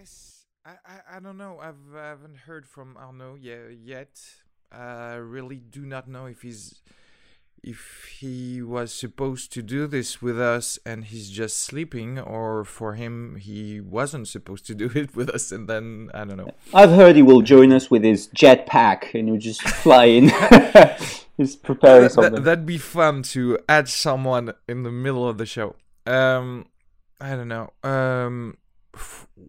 guess I, I, I don't know. I've I haven't heard from Arnaud ye- yet. I really do not know if he's if he was supposed to do this with us and he's just sleeping or for him he wasn't supposed to do it with us and then I don't know. I've heard he will join us with his jetpack and he'll just fly in. He's preparing That, something. that'd be fun to add someone in the middle of the show. Um I don't know. Um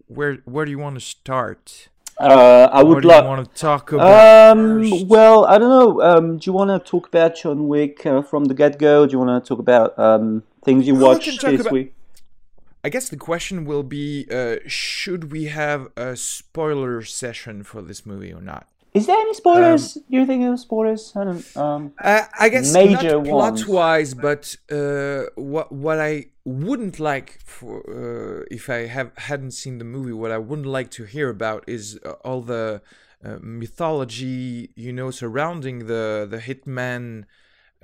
where where do you want to start? Uh, I would like. want to talk about? Um, first? well, I don't know. Um, do you want to talk about John Wick uh, from the get go? Do you want to talk about um, things you watched this about- week? I guess the question will be: uh, Should we have a spoiler session for this movie or not? Is there any spoilers? Do you think are spoilers? I don't. Um, Uh, I guess Major not ones. plot-wise, but uh, what what I wouldn't like for uh, if I have hadn't seen the movie, what I wouldn't like to hear about is uh, all the uh, mythology, you know, surrounding the the hitman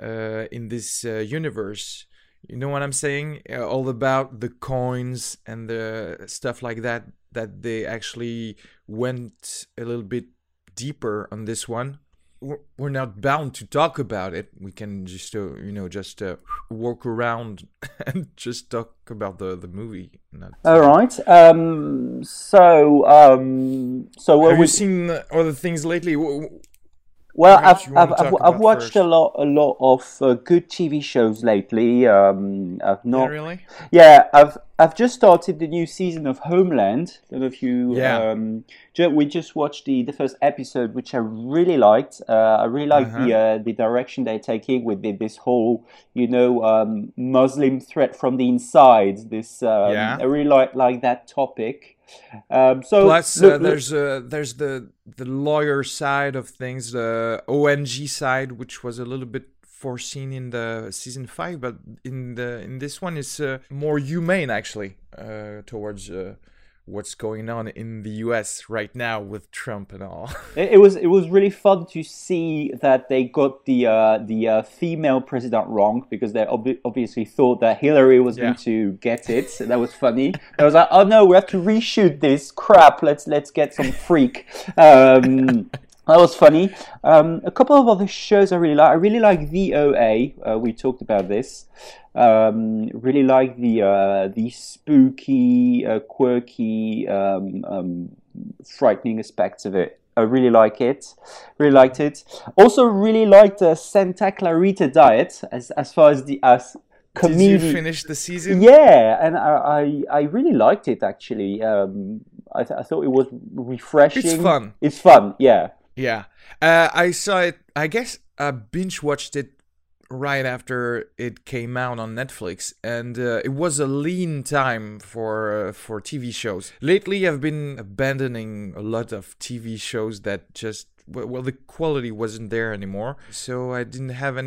uh, in this uh, universe. You know what I'm saying? Uh, all about the coins and the stuff like that. That they actually went a little bit deeper on this one we're not bound to talk about it. We can just, uh, you know, just uh, walk around and just talk about the the movie. Not, all right. Um, so, um, so Have we you seen other things lately? Well, Perhaps I've I've, I've, I've watched a lot a lot of uh, good TV shows lately. Um, I've Yeah, not really? Yeah, I've I've just started the new season of Homeland. Don't know if you. Yeah. Um, we just watched the, the first episode, which I really liked. Uh, I really like the uh, the direction they're taking with the, this whole, you know, um, Muslim threat from the inside. This um, Yeah. I really like like that topic. Um, so Plus, look- uh, look- there's uh, there's the the lawyer side of things, the ONG side, which was a little bit foreseen in the season five, but in the in this one is uh, more humane actually uh, towards uh, what's going on in the U.S. right now with Trump and all. It, it was it was really fun to see that they got the uh, the uh, female president wrong because they ob- obviously thought that Hillary was going to get it. So that was funny. I was like, oh no, we have to reshoot this crap. Let's let's get some freak. Um, that was funny. Um, a couple of other shows I really like. I really like the OA. Uh, we talked about this. Um, really like the uh, the spooky, uh, quirky, um, um, frightening aspects of it. I really like it. Really liked it. Also, really liked the Santa Clarita Diet as as far as the as Did you finish the season? Yeah, and I, I, I really liked it actually. Um, I, th- I thought it was refreshing. It's fun. It's fun. Yeah. Yeah. Uh, I saw it. I guess I binge watched it right after it came out on Netflix, and uh, it was a lean time for uh, for TV shows. Lately, I've been abandoning a lot of TV shows that just well, the quality wasn't there anymore, so I didn't have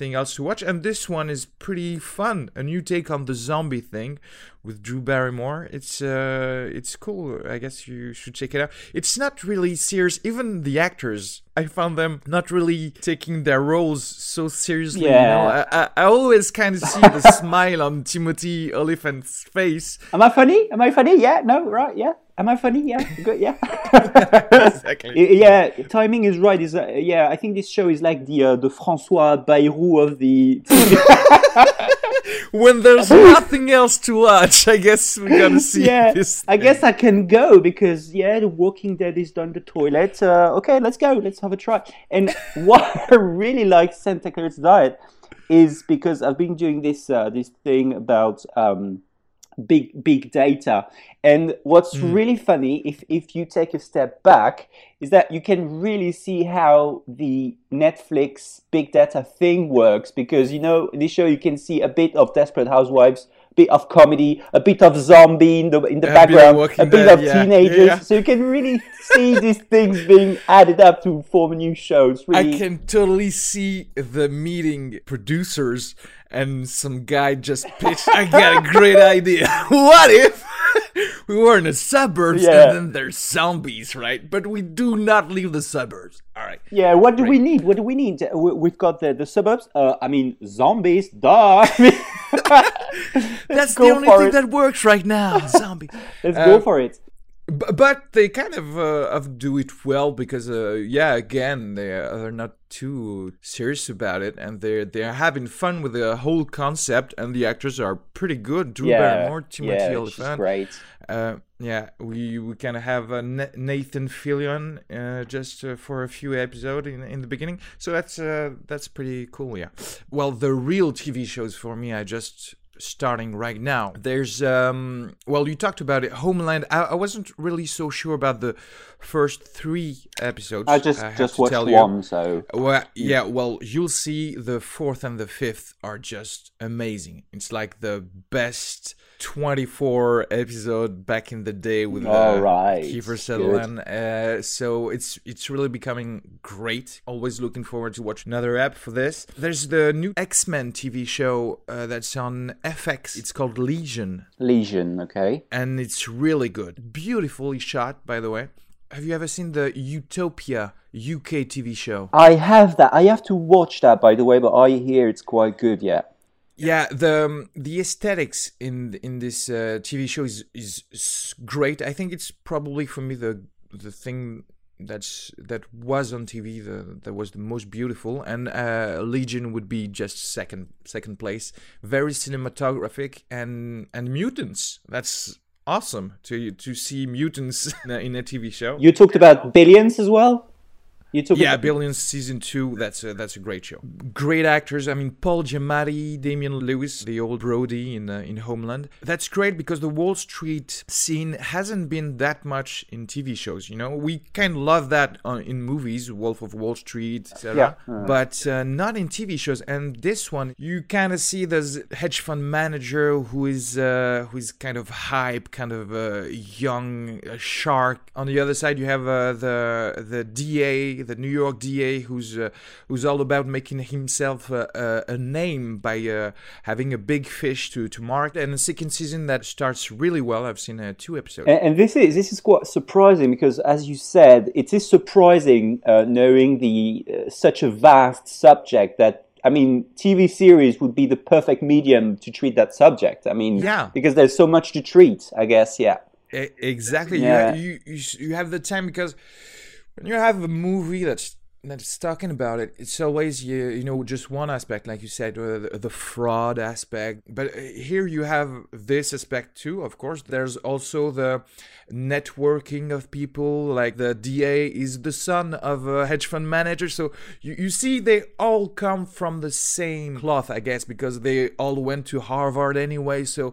anything else to watch. And this one is pretty fun. A new take on the zombie thing with Drew Barrymore. It's uh, it's cool. I guess you should check it out. It's not really serious. Even the actors, I found them not really taking their roles so seriously. You know? Yeah. I, I, I always kind of see the smile on Timothy Olyphant's face. Am I funny? Am I funny? Yeah. No. Right. Yeah. Am I funny? Yeah. Good. Yeah. Exactly. Yeah. Timing is right. Is uh, yeah. I think this show is like the uh, the François Bayrou of the. when there's nothing else to watch, I guess we gotta see yeah. this. I guess. I can go because yeah, The Walking Dead is done the toilet. Uh, okay, let's go. Let's have a try. And what I really like Santa Clarita's Diet is because I've been doing this uh, this thing about um, big big data. And what's hmm. really funny, if if you take a step back, is that you can really see how the Netflix big data thing works. Because you know, in this show you can see a bit of Desperate Housewives. Bit of comedy, a bit of zombie in the in the A background, Walking a bit Dead, of yeah. teenagers. Yeah. So you can really see these things being added up to form a new show. It's I can totally see the meeting producers and some guy just pitched. I got a great idea. what if we were in the suburbs Yeah. and then there's zombies, right? But we do not leave the suburbs. All right. Yeah, what do we need? What do we need? Uh, we- We've got the, the suburbs. Uh, I mean, zombies. Duh. That's go the only thing it. that works right now. Zombies. Let's Uh, go for it. B- but they kind of uh, of do it well because uh, yeah again they are, not too serious about it and they're they're having fun with the whole concept and the actors are pretty good Drew yeah, Barrymore Timothy yeah, Olyphant great. uh, yeah, we we kind of have uh, Nathan Fillion uh, just uh, for a few episodes in in the beginning, so that's uh, that's pretty cool. Yeah. Well, the real TV shows for me, I just starting right now. There's um well you talked about it Homeland. I, I wasn't really so sure about the first 3 episodes. I just have just watched tell you. one, so Well, yeah, well, you'll see the fourth and the fifth are just amazing. It's like the best 24 episode back in the day with uh, All right, Kiefer. Sutherland. Uh, so it's it's really becoming great. Always looking forward to watch another app for this. There's the new X Men TV show uh, that's on FX. It's called Legion, Legion. Okay. and it's really good. Beautifully shot, by the way. Have you ever seen the Utopia UK TV show? I have that. I have to watch that, by the way, but I hear it's quite good. Yeah. Yeah, the um, the aesthetics in in this uh, TV show is is great. I think it's probably for me the the thing that's that was on TV the, that was the most beautiful, and uh, Legion would be just second second place. Very cinematographic and and mutants. That's awesome to to see mutants in a, in a TV show. You talked about Billions as well. You talked Yeah, about- Billions season two. That's a, that's a great show. Great actors. I mean, Paul Giamatti, Damian Lewis, the old Brody in uh, in Homeland. That's great because the Wall Street scene hasn't been that much in TV shows. You know, we kind of love that uh, in movies, Wolf of Wall Street, etc. Yeah. But uh, not in TV shows. And this one, you kind of see this hedge fund manager who is uh, who is kind of hype, kind of a young uh, shark. On the other side, you have uh, the the DA, the New York DA, who's uh, who's all about making himself uh, a, a name by uh, having a big fish to to mark. And the second season that starts really well. I've seen uh, two episodes. And, and this is this is quite surprising because, as you said, it is surprising uh, knowing the uh, such a vast subject that. I mean, TV series would be the perfect medium to treat that subject. I mean, Yeah. because there's so much to treat. I guess, yeah. E- exactly. Yeah. You, you, you you have the time because when you have a movie that's that's talking about it, it's always you you know just one aspect, like you said, uh, the, the fraud aspect. But uh, here you have this aspect too. Of course, there's also the networking of people. Like the DA is the son of a hedge fund manager, so you you see they all come from the same cloth, I guess, because they all went to Harvard anyway. So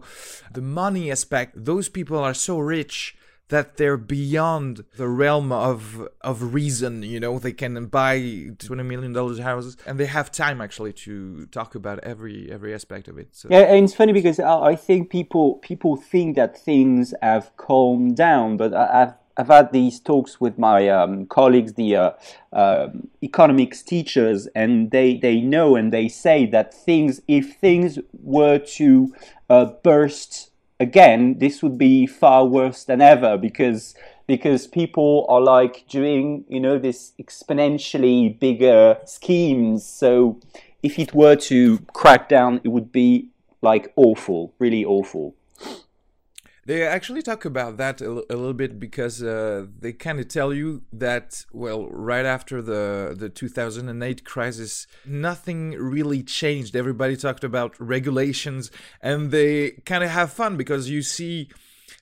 the money aspect, those people are so rich that they're beyond the realm of of reason you know? They can buy 20 million dollars houses and they have time actually to talk about every every aspect of it so. Yeah, and it's funny because I think people people think that things have calmed down, but I've I've had these talks with my um, colleagues, the uh, um economics teachers, and they they know and they say that things, if things were to uh, burst again, this would be far worse than ever because because people are like doing you know this exponentially bigger schemes. So if it were to crack down, it would be like awful, really awful. They actually talk about that a little bit because uh, they kind of tell you that well, right after the the 2008 crisis, nothing really changed. Everybody talked about regulations, and they kind of have fun because you see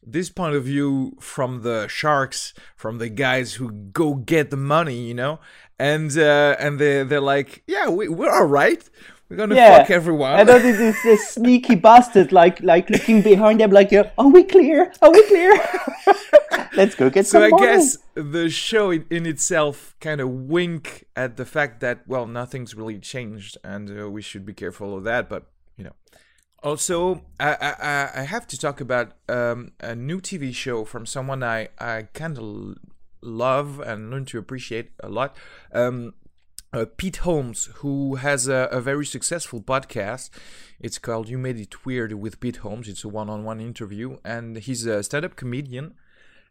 this point of view from the sharks, from the guys who go get the money, you know, and uh, and they they're like, yeah, we, we're all right. We're gonna Yeah, fuck everyone. And then this, this sneaky bastard, like like looking behind them, like, "Are we clear? Are we clear? Let's go get so some I money." guess the show in, in itself kind of wink at the fact that well nothing's really changed and uh, we should be careful of that but you know also I I, I- I have to talk about um, a new TV show from someone I I kind of love and learn to appreciate a lot um, uh, Pete Holmes, who has a, a very successful podcast. It's called You Made It Weird with Pete Holmes. It's a one on one interview, and he's a stand up comedian.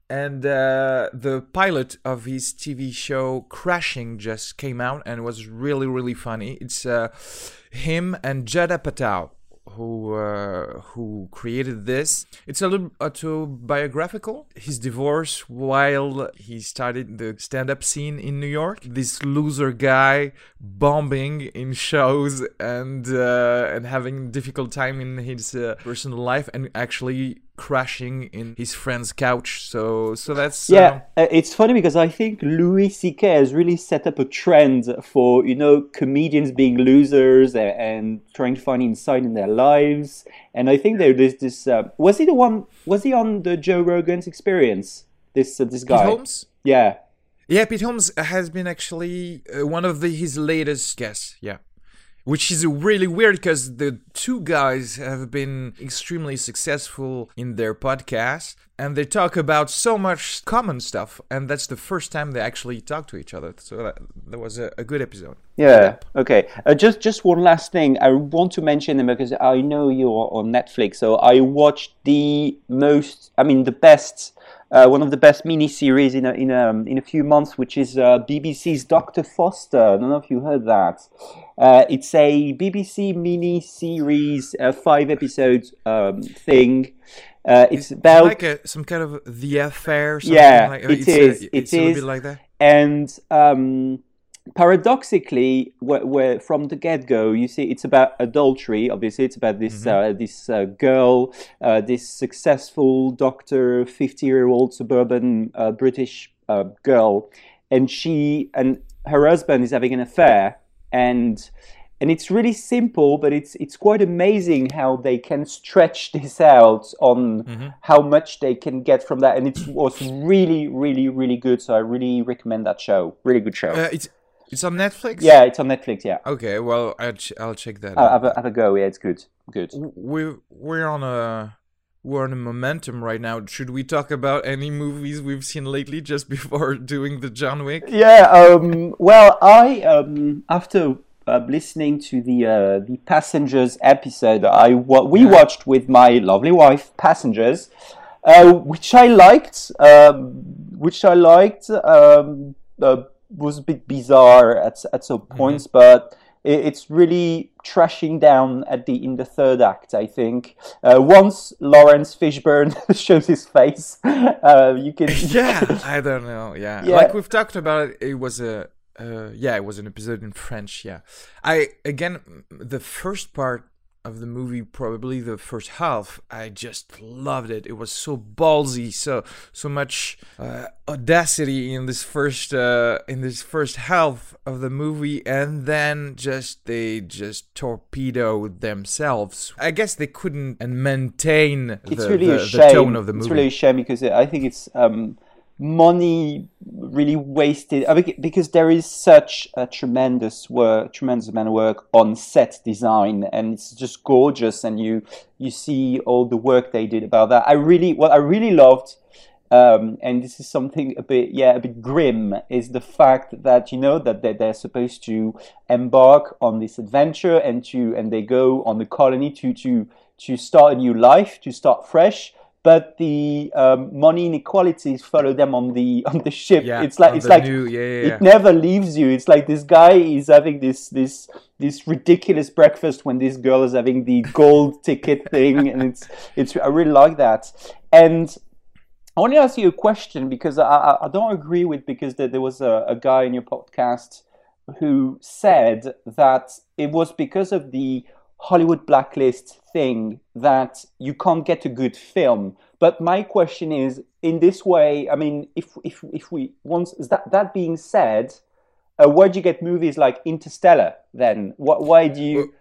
And uh, the pilot of his TV show Crashing just came out and was really, really funny. It's uh, him and Judd Apatow, who uh, who created this. It's a little autobiographical. His divorce while he started the stand-up scene in New York. This loser guy bombing in shows and uh, and having difficult time in his uh, personal life and actually crashing in his friend's couch. So so that's yeah. Uh, it's funny because I think Louis C.K. has really set up a trend for you know comedians being losers and, and trying to find insight in their lives. And I think there's this. Uh, was he the one? Was he on the Joe Rogan's Experience? This uh, this guy. Pete Holmes. Yeah. Yeah, Pete Holmes has been actually uh, one of the, his latest guests. Yeah which is really weird because the two guys have been extremely successful in their podcast and they talk about so much common stuff and that's the first time they actually talk to each other so that, that was a, a, good episode yeah okay uh, just just one last thing i want to mention them because i know you're on netflix so i watched the most i mean the best uh, one of the best mini series in a, in a, in a few months, which is uh, BBC's Dr. Foster. I don't know if you heard that. Uh, it's a BBC mini series, uh, five episodes um, thing. Uh, it's, it's about like a, some kind of the affair. yeah, like, it it's is. A, it's it is. like that. And um, paradoxically, where, where, from the get go, you see, it's about adultery. Obviously, it's about this mm-hmm. uh, this uh, girl, uh, this successful doctor, fifty year old suburban uh, British uh, girl, and she and her husband is having an affair, and and it's really simple, but it's it's quite amazing how they can stretch this out on mm-hmm. how much they can get from that, and it was really, really, really good. So I really recommend that show. Really good show. Uh, it's it's on Netflix. Yeah, it's on Netflix. Yeah. Okay, well, I'll, ch- I'll check that. Uh, have, a, have a go. Yeah, it's good. Good. We we're on a we're on a momentum right now. Should we talk about any movies we've seen lately just before doing the John Wick? Yeah. Um. Well, I um after. Uh, listening to the uh, the passengers episode I we watched with my lovely wife passengers uh, which I liked um, which I liked um, uh, was a bit bizarre at at some mm-hmm. points, mm-hmm. but it's really trashing down at the in the third act. I think uh, once Laurence Fishburne shows his face, uh, you can. yeah, I don't know. Yeah. yeah. like we've talked about, it, it was a. Uh, yeah, it was an episode in French. Yeah, I again the first part of the movie, probably the first half, I just loved it. It was so ballsy, so so much uh, audacity in this first uh, in this first half of the movie, and then just they just torpedoed themselves. I guess they couldn't and maintain it's the, really the, a shame. the tone of the movie. It's really a shame because I think it's. Um, money really wasted because there is such a tremendous work tremendous amount of work on set design and it's just gorgeous and you you see all the work they did about that. I really what i really loved um, and this is something a bit yeah a bit grim is the fact that you know that they're, they're supposed to embark on this adventure and to and they go on the colony to to to start a new life to start fresh but the um, money inequalities follow them on the on the ship. Yeah, it's like it's like new, yeah, yeah, it never leaves you. It's like this guy is having this this this ridiculous breakfast when this girl is having the gold ticket thing, and it's it's I really like that. And I want to ask you a question because I, I don't agree with because there, there was a, a guy in your podcast who said that it was because of the Hollywood blacklist thing that you can't get a good film. But my question is, in this way, I mean, if if if we once that that being said, uh, where do you get movies like Interstellar? Then what? Why do you?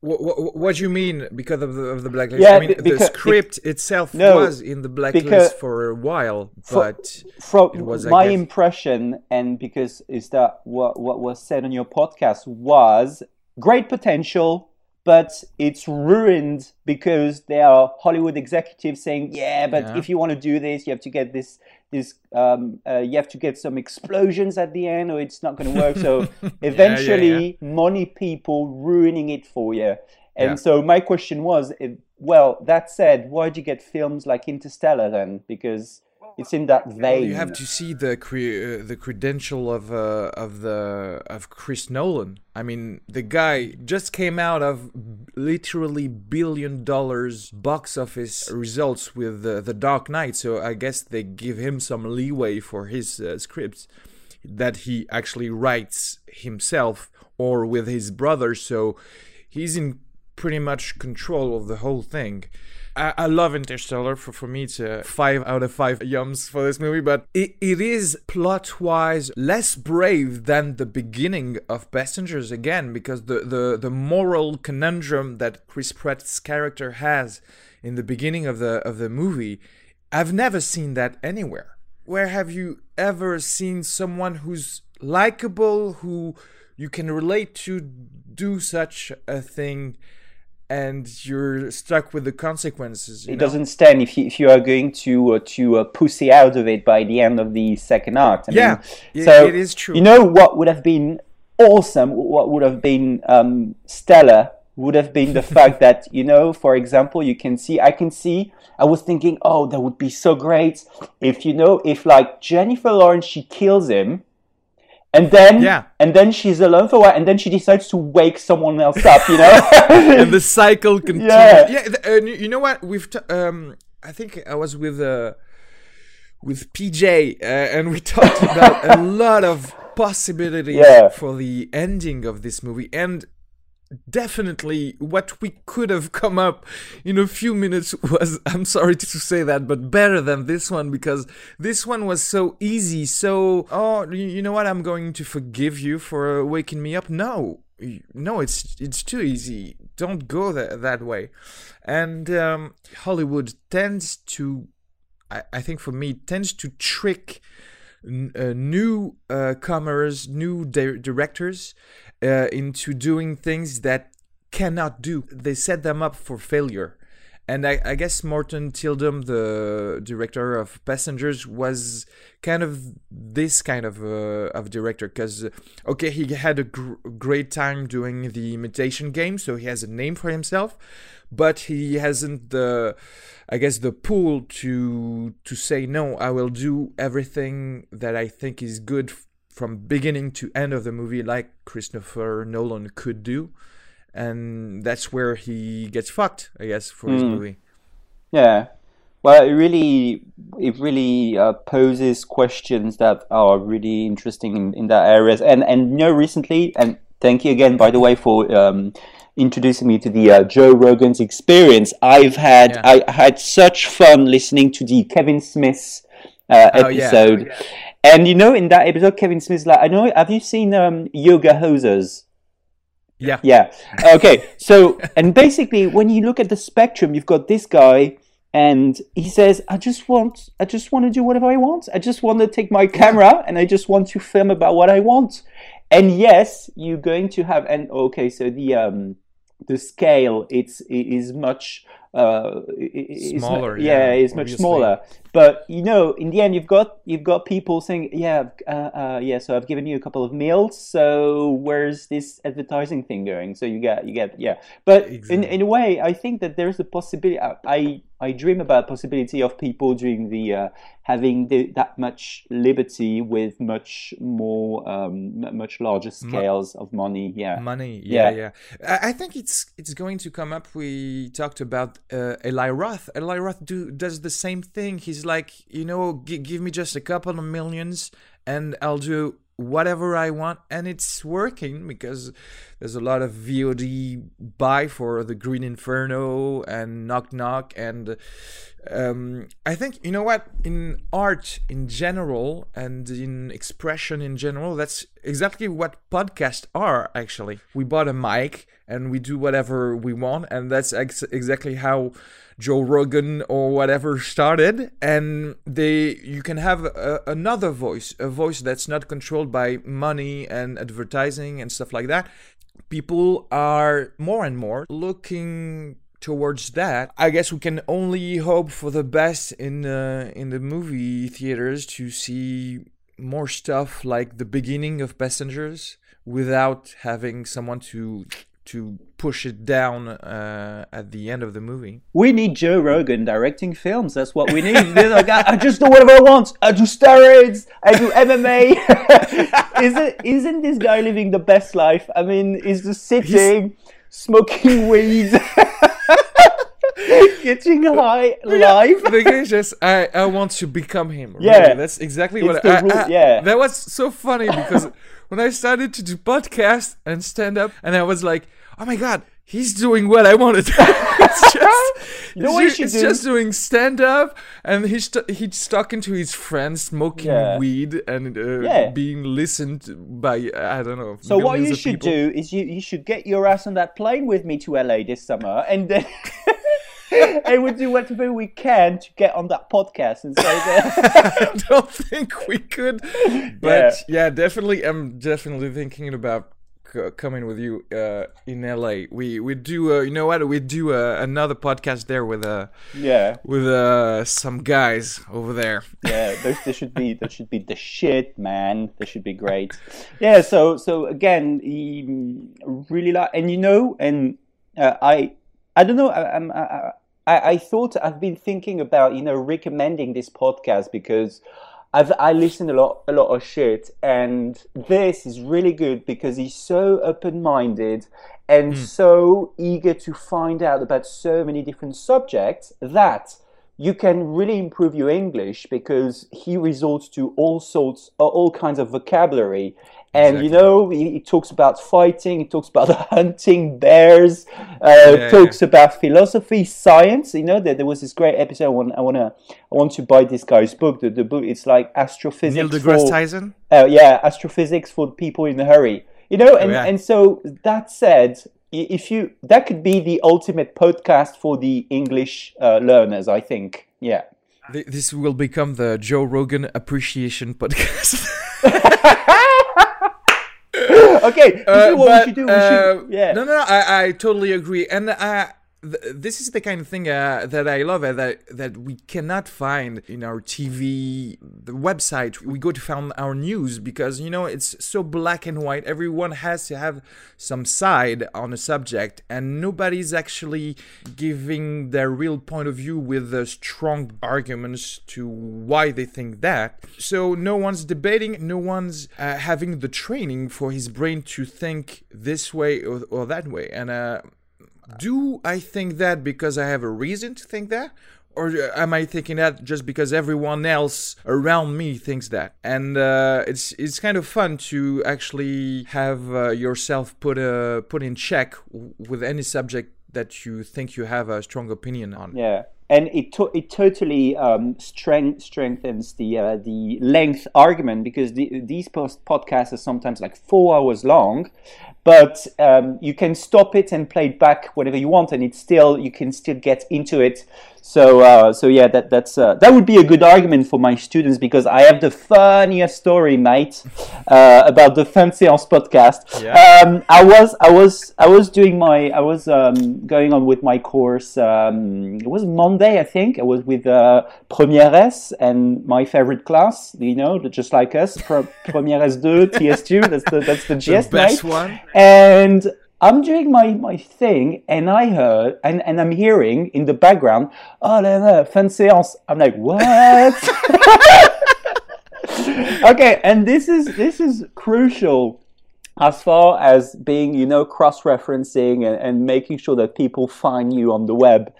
What, what, what, do you mean because of the, of the blacklist? Yeah, I mean, because, the script be, itself no, was in the blacklist for a while, but from was, my guess... impression, and because is that what what was said on your podcast was great potential, but it's ruined because there are Hollywood executives saying, "Yeah, but yeah. if you want to do this, you have to get this this um, uh, you have to get some explosions at the end, or it's not going to work." So eventually, yeah, yeah, money people ruining it for you. And so my question was, well, that said, why do you get films like Interstellar then? Because it's in that vein. You have to see the cre- uh, the credential of uh, of the of Chris Nolan. I mean, the guy just came out of literally billion dollars box office results with uh, the Dark Knight, so I guess they give him some leeway for his uh, scripts that he actually writes himself or with his brother. So he's in pretty much control of the whole thing. I, I love Interstellar. For, for me, it's a five out of five yums for this movie, but it, it is plot wise less brave than the beginning of Passengers again, because the, the, the moral conundrum that Chris Pratt's character has in the beginning of the of the movie, I've never seen that anywhere. Where have you ever seen someone who's likable, who you can relate to do such a thing and you're stuck with the consequences. it know? doesn't stand if you, if you are going to uh, to uh, pussy out of it by the end of the second act. I yeah, mean, so it is true. You know what would have been awesome? What would have been um, stellar would have been the fact that you know, for example, you can see. I can see. I was thinking, oh, that would be so great if you know, if like Jennifer Lawrence, she kills him and then yeah. and then she's alone for a while and then she decides to wake someone else up you know? And the cycle continues. Yeah, yeah uh, you know what? We've t- um i think i was with uh with pj uh, and we talked about a lot of possibilities yeah. for the ending of this movie. And definitely what we could have come up in a few minutes was i'm sorry to say that but better than this one because this one was so easy. So oh you know what? I'm going to forgive you for waking me up. No no it's it's too easy. Don't go that, that way. And um, hollywood tends to I, I think for me tends to trick uh, new uh, comers new di- directors uh, into doing things that cannot do. They set them up for failure. And I, I, guess Morten Tyldum, the director of Passengers, was kind of this kind of uh, of director because okay, he had a gr- great time doing the imitation game, so he has a name for himself, but he hasn't the, I guess, the pull to to say no. I will do everything that I think is good from beginning to end of the movie like Christopher Nolan could do. And that's where he gets fucked, I guess, for mm. his hmm. movie. Yeah. Well, it really, it really uh, poses questions that are really interesting in, in that areas. And and you know, recently, and thank you again, by the way, for um, introducing me to the uh, Joe Rogan's experience. I've had yeah. I had such fun listening to the Kevin Smith uh, oh, episode. Yeah. Oh, yeah. And you know, in that episode, Kevin Smith's like, I know, have you seen um, Yoga Hosers? Yeah. Yeah. Okay. so, and basically, when you look at the spectrum, you've got this guy, and he says, "I just want, I just want to do whatever I want. I just want to take my camera, and I just want to film about what I want." And yes, you're going to have, and okay, so the um, the scale it's it is much uh, smaller. yeah, yeah, it's much smaller. But you know, in the end, you've got you've got people saying, "Yeah, uh, uh, yeah." So I've given you a couple of meals. So where's this advertising thing going? So you get you get yeah. But exactly. in in a way, I think that there's a possibility. I I dream about possibility of people doing the uh, having the, that much liberty with much more um, much larger scales Mo- of money. Yeah, money. Yeah, yeah, yeah. I think it's it's going to come up. We talked about uh, Eli Roth. Eli Roth do does the same thing. He's like, you know, g- give me just a couple of millions, and I'll do whatever I want, and it's working because there's a lot of VOD buy for the Green Inferno and Knock Knock, and um, I think you know what in art in general and in expression in general, that's exactly what podcasts are. Actually, we bought a mic and we do whatever we want, and that's ex- exactly how Joe Rogan or whatever started, and they you can have a, another voice, a voice that's not controlled by money and advertising and stuff like that. People are more and more looking towards that. I guess we can only hope for the best in uh, in the movie theaters to see more stuff like the beginning of Passengers without having someone to to push it down uh, at the end of the movie. We need Joe Rogan directing films. That's what we need. Like, I, I just do whatever I want. I do steroids. I do MMA. isn't isn't this guy living the best life? I mean, he's just sitting, smoking weed, getting high live. the guy just I, I want to become him. really. Yeah. that's exactly It's what I, I- yeah. That was so funny because when I started to do podcast and stand up, and I was like, oh my god, he's doing what I wanted. it's just, You know it's what you ju- should it's do? just doing stand up, and he's st- he's talking to his friends, smoking Yeah. weed, and uh, Yeah. being listened by I don't know. So what you should people. do is you, you should get your ass on that plane with me to LA this summer, and then and we'll do whatever we can to get on that podcast and say that. I don't think we could, but yeah, definitely. I'm definitely thinking about c- coming with you uh, in LA. We we do. Uh, you know what? We do uh, another podcast there with uh yeah, with uh some guys over there. yeah. Those, they should be that should be the shit, man. They should be great. Yeah. So so again, he really like, and you know, and uh, I I don't know. I, I'm- I, I I thought I've been thinking about you know recommending this podcast because. I've I listen a lot a lot of shit and this is really good because he's so open minded and hmm. so eager to find out about so many different subjects that you can really improve your English because he resorts to all sorts uh, all kinds of vocabulary and you know he, he talks about fighting he talks about hunting bears uh, Yeah, talks about philosophy science you know there, there was this great episode I want I want to I want to buy this guy's book the, the book it's like astrophysics Neil deGrasse for- Tyson. uh, yeah, astrophysics for people in a hurry. You know, and, yeah. and so that said, if you that could be the ultimate podcast for the English uh, learners, I think. Yeah. This will become the Joe Rogan Appreciation Podcast. okay. This Uh, is what but, we should do. We uh, should, yeah. No, no, no, I, I totally agree. And uh, th- this is the kind of thing uh, that I love uh, that that we cannot find in our TV, the website. We go to find our news because you know it's so black and white. Everyone has to have some side on a subject, and nobody's actually giving their real point of view with uh, strong arguments to why they think that. So no one's debating, no one's uh, having the training for his brain to think this way or, or that way. And uh, do I think that because I have a reason to think that? Or am I thinking that just because everyone else around me thinks that? And uh, it's it's kind of fun to actually have uh, yourself put uh, put in check with any subject that you think you have a strong opinion on. Yeah, and it to- it totally um, strength- strengthens the uh, the length argument because the, these post- podcasts are sometimes like four hours long, but um, you can stop it and play it back whenever you want, and it's still you can still get into it. So uh, so yeah, that that's uh, that would be a good argument for my students because I have the funniest story, mate, uh, about the Fan Séance podcast. Yeah. Um, I was I was I was doing my I was um, going on with my course. Um, it was Monday, I think. I was with uh, Première S and my favorite class. You know, just like us, Première S2, TS2. That's the that's the The best mate. one. And I'm doing my, my thing, and I heard, and, and I'm hearing in the background, oh là là, fin séance. I'm like, what? okay, and this is this is crucial as far as being, you know, cross-referencing and, and making sure that people find you on the web.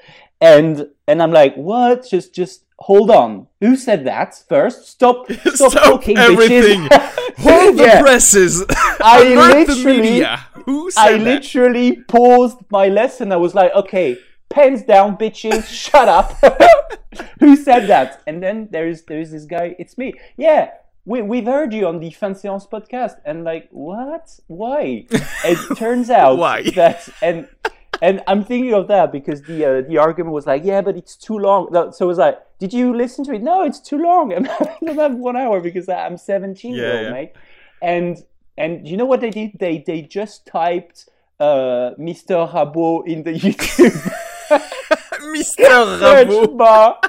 And and I'm like, what? Just just hold on. Who said that first? Stop stop, Stop talking, everything. bitches. Hold the presses. I literally- media. Who said I that? literally paused my lesson. I was like, okay, pens down, bitches, shut up. Who said that? And then there's there's this guy, it's me. Yeah, we, we've heard you on the Fan Séance podcast. And like, what? Why? it turns out Why? that, and and I'm thinking of that because the uh, the argument was like, yeah, but it's too long. So it was like, did you listen to it? No, it's too long. I don't have one hour because I'm 17 year old, yeah. mate. And and you know what they did? They they just typed uh, Mr. Rabot in the YouTube Mr. Rabot. bar.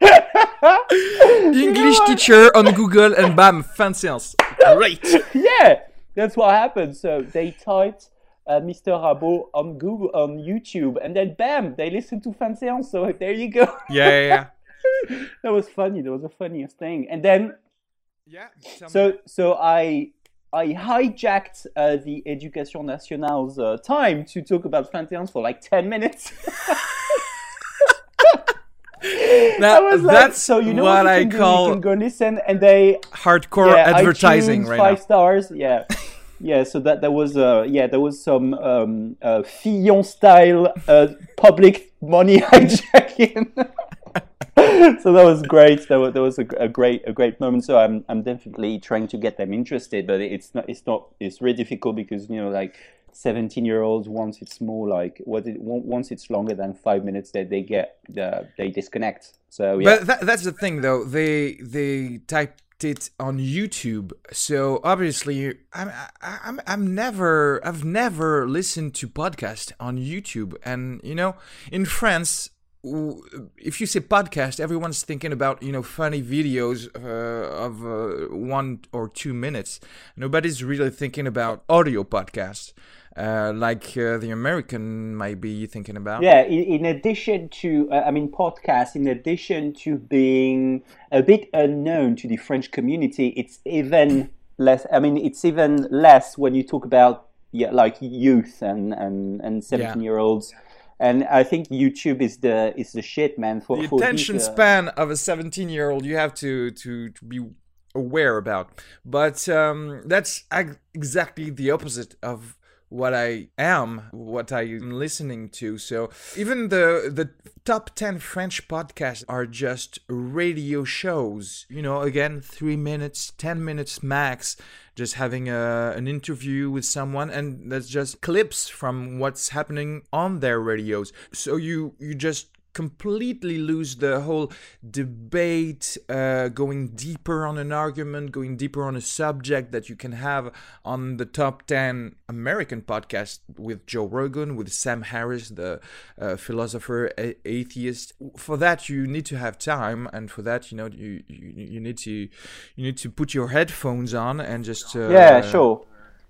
You know English teacher on Google and bam, fan séance. Great. yeah, that's what happened. So they typed uh, Mr. Rabot on Google on YouTube, and then bam, they listen to Fan Séance. So there you go. Yeah, yeah, yeah. that was funny. That was the funniest thing. And then yeah. so so I I hijacked uh, the Education Nationale's uh, time to talk about Fan Séance for like ten minutes. That, was like, that's so you know what what, I do? call you can go listen and they hardcore yeah, advertising iTunes, right five now. stars yeah yeah so that there was uh yeah there was some um uh, Fillon style uh, public money hijacking. So that was great. That was, that was a, a great a great moment. So i'm i'm definitely trying to get them interested but it's not it's not it's really difficult because you know like 17 year olds once it's more like what it, once it's longer than five minutes that they get the they disconnect. So yeah. But that, that's the thing, though. They they typed it on YouTube, so obviously, I'm I'm I'm never I've never listened to podcast on YouTube, and you know, in France. If you say podcast, everyone's thinking about you know funny videos uh, of uh, one or two minutes. Nobody's really thinking about audio podcasts, uh, like uh, the American might be thinking about. Yeah, in, in addition to, uh, I mean, podcasts, in addition to being a bit unknown to the French community, it's even less, I mean, it's even less when you talk about, yeah, like youth and, and, and 17 year olds. And I think YouTube is the is the shit, man. For, the for these, attention uh, span of a 17 year old you have to to to be aware about but um that's exactly the opposite of what I am, what I'm listening to. So even the the top 10 French podcasts are just radio shows. You know, again, 3 minutes, 10 minutes max, just having a, an interview with someone and that's just clips from what's happening on their radios. So you you just completely lose the whole debate, uh, going deeper on an argument, going deeper on a subject that you can have on the top 10 American podcast with Joe Rogan, with Sam Harris, the uh, philosopher, a- atheist. For that, you need to have time, and for that, you know, you, you, you need to you need to put your headphones on and just uh, yeah, sure.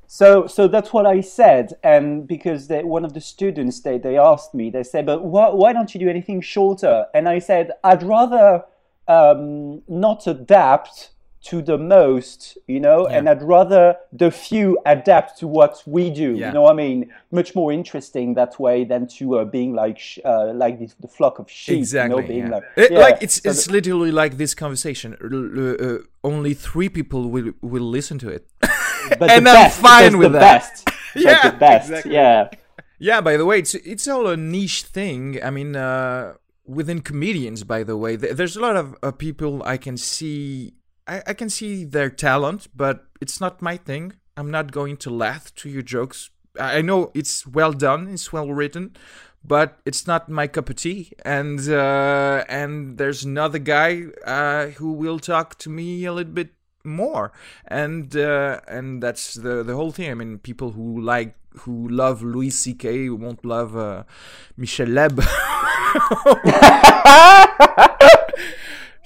So, so that's what I said, and because they, one of the students they, they asked me, they said, "But why, why don't you do anything shorter?" And I said, "I'd rather um, not adapt to the most, you know, Yeah. and I'd rather the few adapt to what we do. Yeah. You know, what I mean, much more interesting that way than to uh, being like sh- uh, like the, the flock of sheep. Exactly. You know, being yeah. like, It- like it's So it's literally like this conversation. Uh, only three people will will listen to it. but and the I'm best, fine with the that. Best, Yeah, the best. exactly. Yeah. Yeah, by the way, it's it's all a niche thing. I mean, uh, within comedians, by the way, th- there's a lot of uh, people I can see. I, I can see their talent, but it's not my thing. I'm not going to laugh to your jokes. I I know it's well done, it's well written, but it's not my cup of tea. And uh, and there's another guy uh, who will talk to me a little bit more. And uh, and that's the the whole thing. I mean people who like who love louis ck won't love uh, michel leeb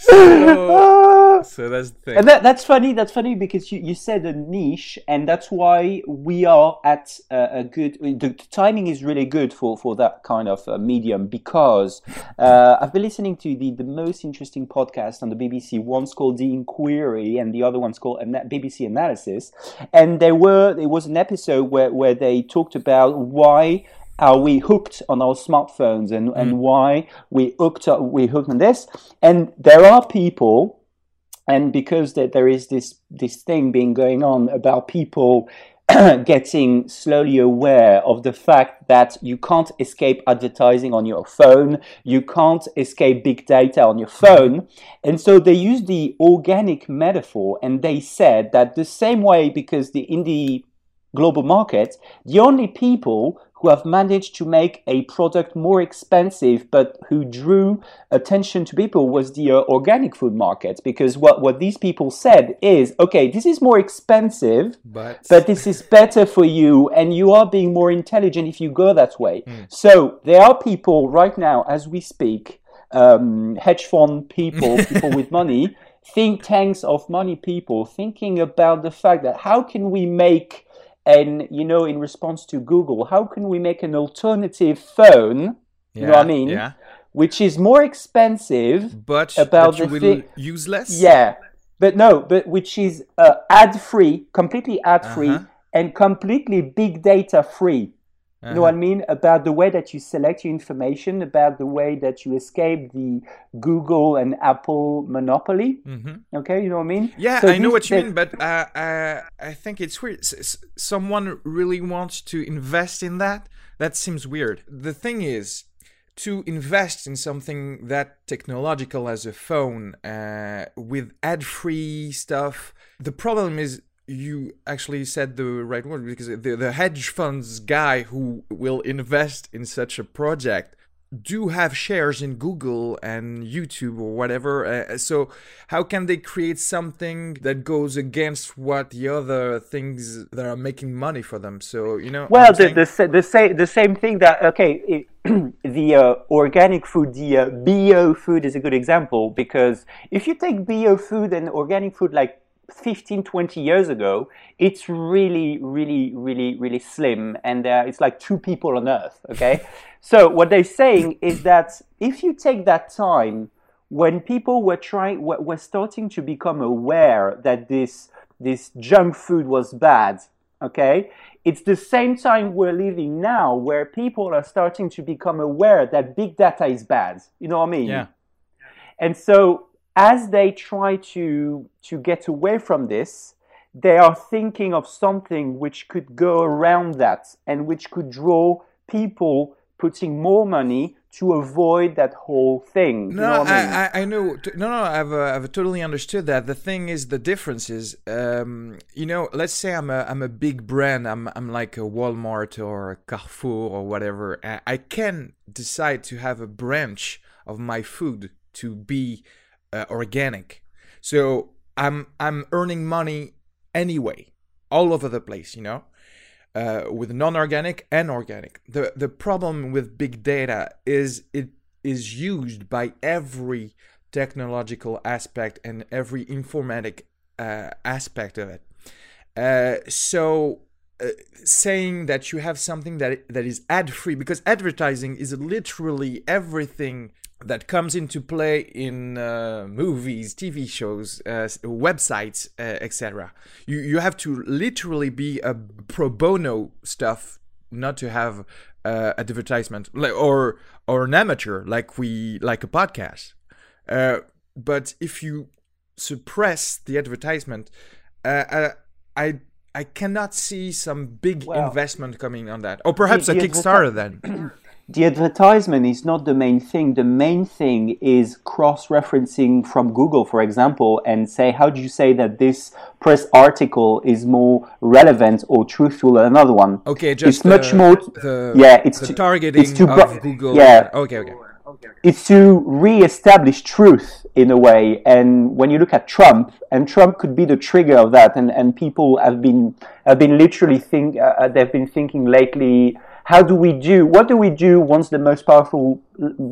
so, that's the thing And that, that's funny. That's funny because you, you said a niche, and that's why we are at a, a good. The timing is really good for, for that kind of uh, medium because uh, I've been listening to the, the most interesting podcast on the BBC. One's called The Inquiry, and the other one's called Ana- BBC Analysis. And there were there was an episode where, where they talked about why are we hooked on our smartphones and, and mm. why we hooked up, we hooked on this. And there are people and because that there is this this thing being going on about people getting slowly aware of the fact that you can't escape advertising on your phone you can't escape big data on your phone and so they use the organic metaphor and they said that the same way because the in the global market the only people who have managed to make a product more expensive but who drew attention to people was the uh, organic food market. Because what, what these people said is okay this is more expensive but but this is better for you and you are being more intelligent if you go that way. So there are people right now as we speak um, hedge fund people people with money think tanks of money people thinking about the fact that how can we make and you know, in response to Google, how can we make an alternative phone? You know what I mean? Yeah. Which is more expensive, But About you the will thi- use less. yeah, but no, but which is uh, ad free, completely ad free, Uh-huh. and completely big data free. You know what I mean? About the way that you select your information, about the way that you escape the Google and Apple monopoly. Mm-hmm. Okay, you know what I mean? Yeah, So I know what you mean, but uh, uh, I think it's weird. S- someone really wants to invest in that. That seems weird. The thing is, to invest in something that technological as a phone uh, with ad-free stuff, the problem is you actually said the right word because the, the hedge funds guy who will invest in such a project do have shares in Google and YouTube or whatever. Uh, so how can they create something that goes against what the other things that are making money for them? So you know. Well, the the, sa- the same the same thing that okay, it, the uh, organic food, the uh, bio food is a good example because if you take bio food and organic food like 15, 20 years ago, it's really, really, really, really slim, and uh, it's like two people on Earth. Okay, so what they're saying is that if you take that time when people were trying were, were starting to become aware that this this junk food was bad okay it's the same time we're living now where people are starting to become aware that big data is bad you know what i mean yeah. and so as they try to to get away from this they are thinking of something which could go around that and which could draw people putting more money to avoid that whole thing you No, know what I mean? I, I, I know. No, no, I've, uh, I've totally understood that. The thing is, the difference is, um, you know, let's say I'm a, I'm a big brand. I'm, I'm like a Walmart or a Carrefour or whatever. I, I can decide to have a branch of my food to be uh, organic. So I'm, I'm earning money anyway, all over the place. You know uh, with non-organic and organic. The the problem with big data is it is used by every technological aspect and every informatic uh, aspect of it. Uh, so uh, saying that you have something that that is ad free because advertising is literally everything that comes into play in uh, movies, TV shows, uh, websites, uh, etc. You you have to literally be a pro bono stuff, not to have uh, advertisement like, or or an amateur like we like a podcast. Uh, but if you suppress the advertisement, uh, uh, I I cannot see some big Well, investment coming on that, or perhaps a Kickstarter then. the advertisement is not the main thing. The main thing is cross-referencing from Google, for example, and say, how do you say that this press article is more relevant or truthful than another one? Okay, just it's much uh, more. the, yeah, it's the to- targeting it's to of Google. yeah. Okay, okay. it's to re-establish truth in a way. And when you look at Trump, and Trump could be the trigger of that, and, and people have been have been literally think uh, uh, they've been thinking lately. How do we do? What do we do once the most powerful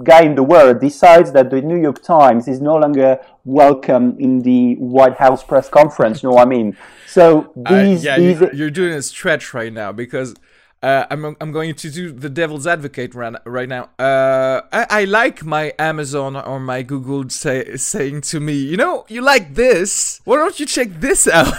guy in the world decides that the New York Times is no longer welcome in the White House press conference? You know what I mean? So Uh, these yeah, these you, you're doing a stretch right now because uh, I'm I'm going to do the devil's advocate right, right now. Uh, I, I like my Amazon or my Google say, saying to me, you know, you like this. Why don't you check this out?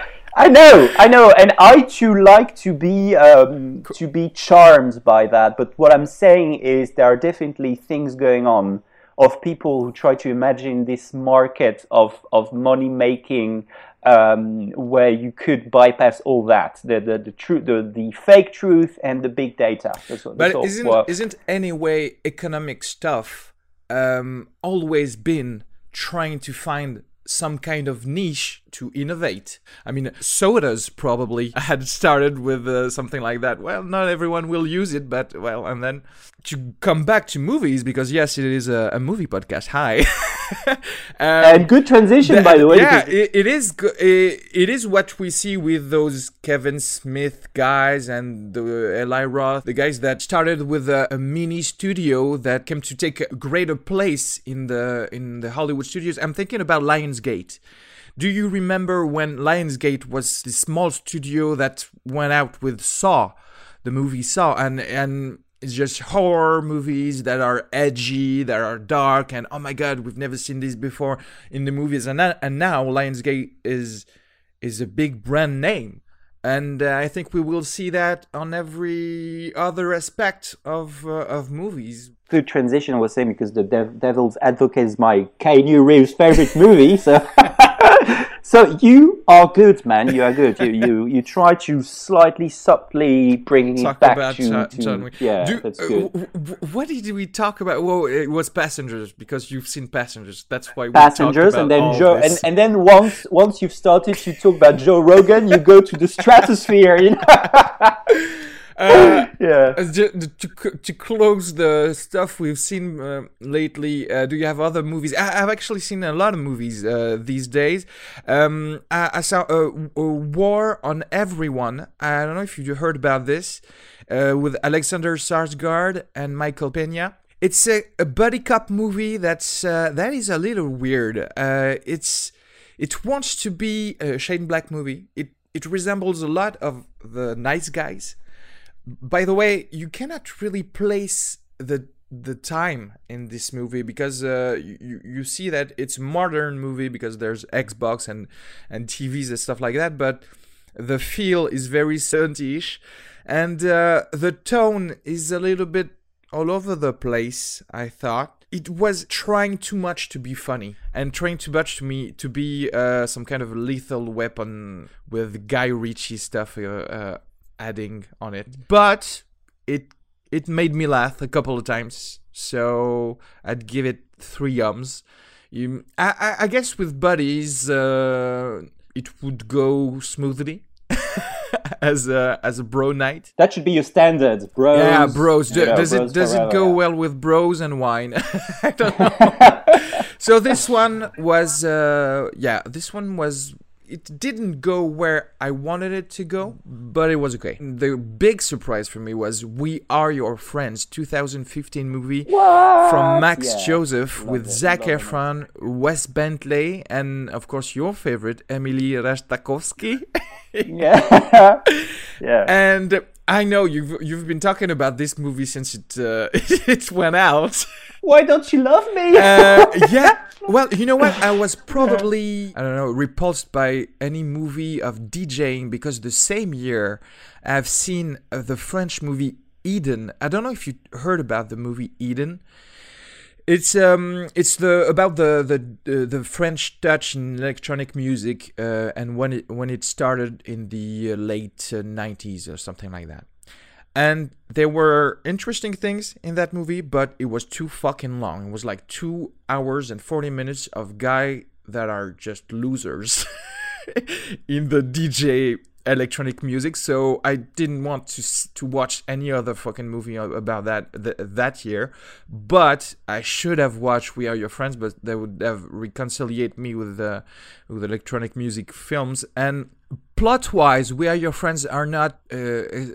I know, I know, and I too like to be um, to be charmed by that. But what I'm saying is there are definitely things going on of people who try to imagine this market of of money making um, where you could bypass all that the the the truth the, the fake truth and the big data. That's what, But all- isn't what- isn't anyway economic stuff um, always been trying to find some kind of niche to innovate? I mean, sodas probably had started with uh, something like that. Well, not everyone will use it, but well, and then to come back to movies because yes, it is a, a movie podcast. Hi. um, and good transition, by the way. yeah, because- it, it is. It, it is what we see with those Kevin Smith guys and the Eli Roth, the guys that started with a, a mini studio that came to take a greater place in the in the Hollywood studios. I'm thinking about Lionsgate. Do you remember when Lionsgate was the small studio that went out with Saw, the movie Saw, and and it's just horror movies that are edgy, that are dark, and oh my god, we've never seen this before in the movies, and and now Lionsgate is is a big brand name, and uh, I think we will see that on every other aspect of uh, of movies. Good transition, was saying, because the Dev- Devil's Advocate is my Keanu Reeves favorite movie, so. So you are good, man. You are good. You you, you try to slightly subtly bring Talk it back about to, John, to John Wick. yeah, Do- that's uh, good. w- w- what did we talk about? Well, it was Passengers because you've seen Passengers. That's why we Passengers, and then Joe, and, and then once once you've started to talk about Joe Rogan, you go to the stratosphere. You know? Uh, yeah. Uh, to, to close the stuff we've seen uh, lately, uh, do you have other movies? I, I've actually seen a lot of movies uh, these days. Um, I, I saw a, uh, War on Everyone. I don't know if you heard about this uh, with Alexander Skarsgård and Michael Pena. It's a, a buddy cop movie that's uh, that is a little weird. Uh, it's it wants to be a Shane Black movie. It it resembles a lot of the Nice Guys by the way, you cannot really place the the time in this movie because uh, you you see that it's modern movie because there's Xbox and and TVs and stuff like that, but the feel is very 70ish, and uh, the tone is a little bit all over the place. I thought it was trying too much to be funny and trying too much to me to be uh, some kind of lethal weapon with Guy Ritchie stuff. Uh, uh, adding on it but it it made me laugh a couple of times so i'd give it three yums. you i i, I guess with buddies uh it would go smoothly as a as a bro night That should be your standard, bros. yeah bros Do- know, does bros it does forever, it go yeah. well with bros and wine i don't know so this one was uh yeah this one was it didn't go where I wanted it to go, but it was okay. The big surprise for me was We Are Your Friends 2015 movie What? from Max Yeah. Joseph with it, love it. Efron, Wes Bentley, and of course your favorite, Emily Ratajkowski. Yeah. yeah. and I know you've you've been talking about this movie since it uh, it went out. Why don't you love me? Uh, yeah. Well, you know what? I was probably I don't know repulsed by any movie of DJing because the same year I've seen uh, the French movie Eden. I don't know if you heard about the movie Eden. It's um it's the about the the uh, the French touch in electronic music uh, and when it when it started in the uh, late uh, 90s or something like that. And there were interesting things in that movie, but it was too fucking long. It was like two hours and 40 minutes of guy that are just losers in the DJ electronic music. So I didn't want to to watch any other fucking movie about that th- that year. But I should have watched We Are Your Friends, but that would have reconciliate me with uh, with electronic music films and plot wise we are your friends are not uh,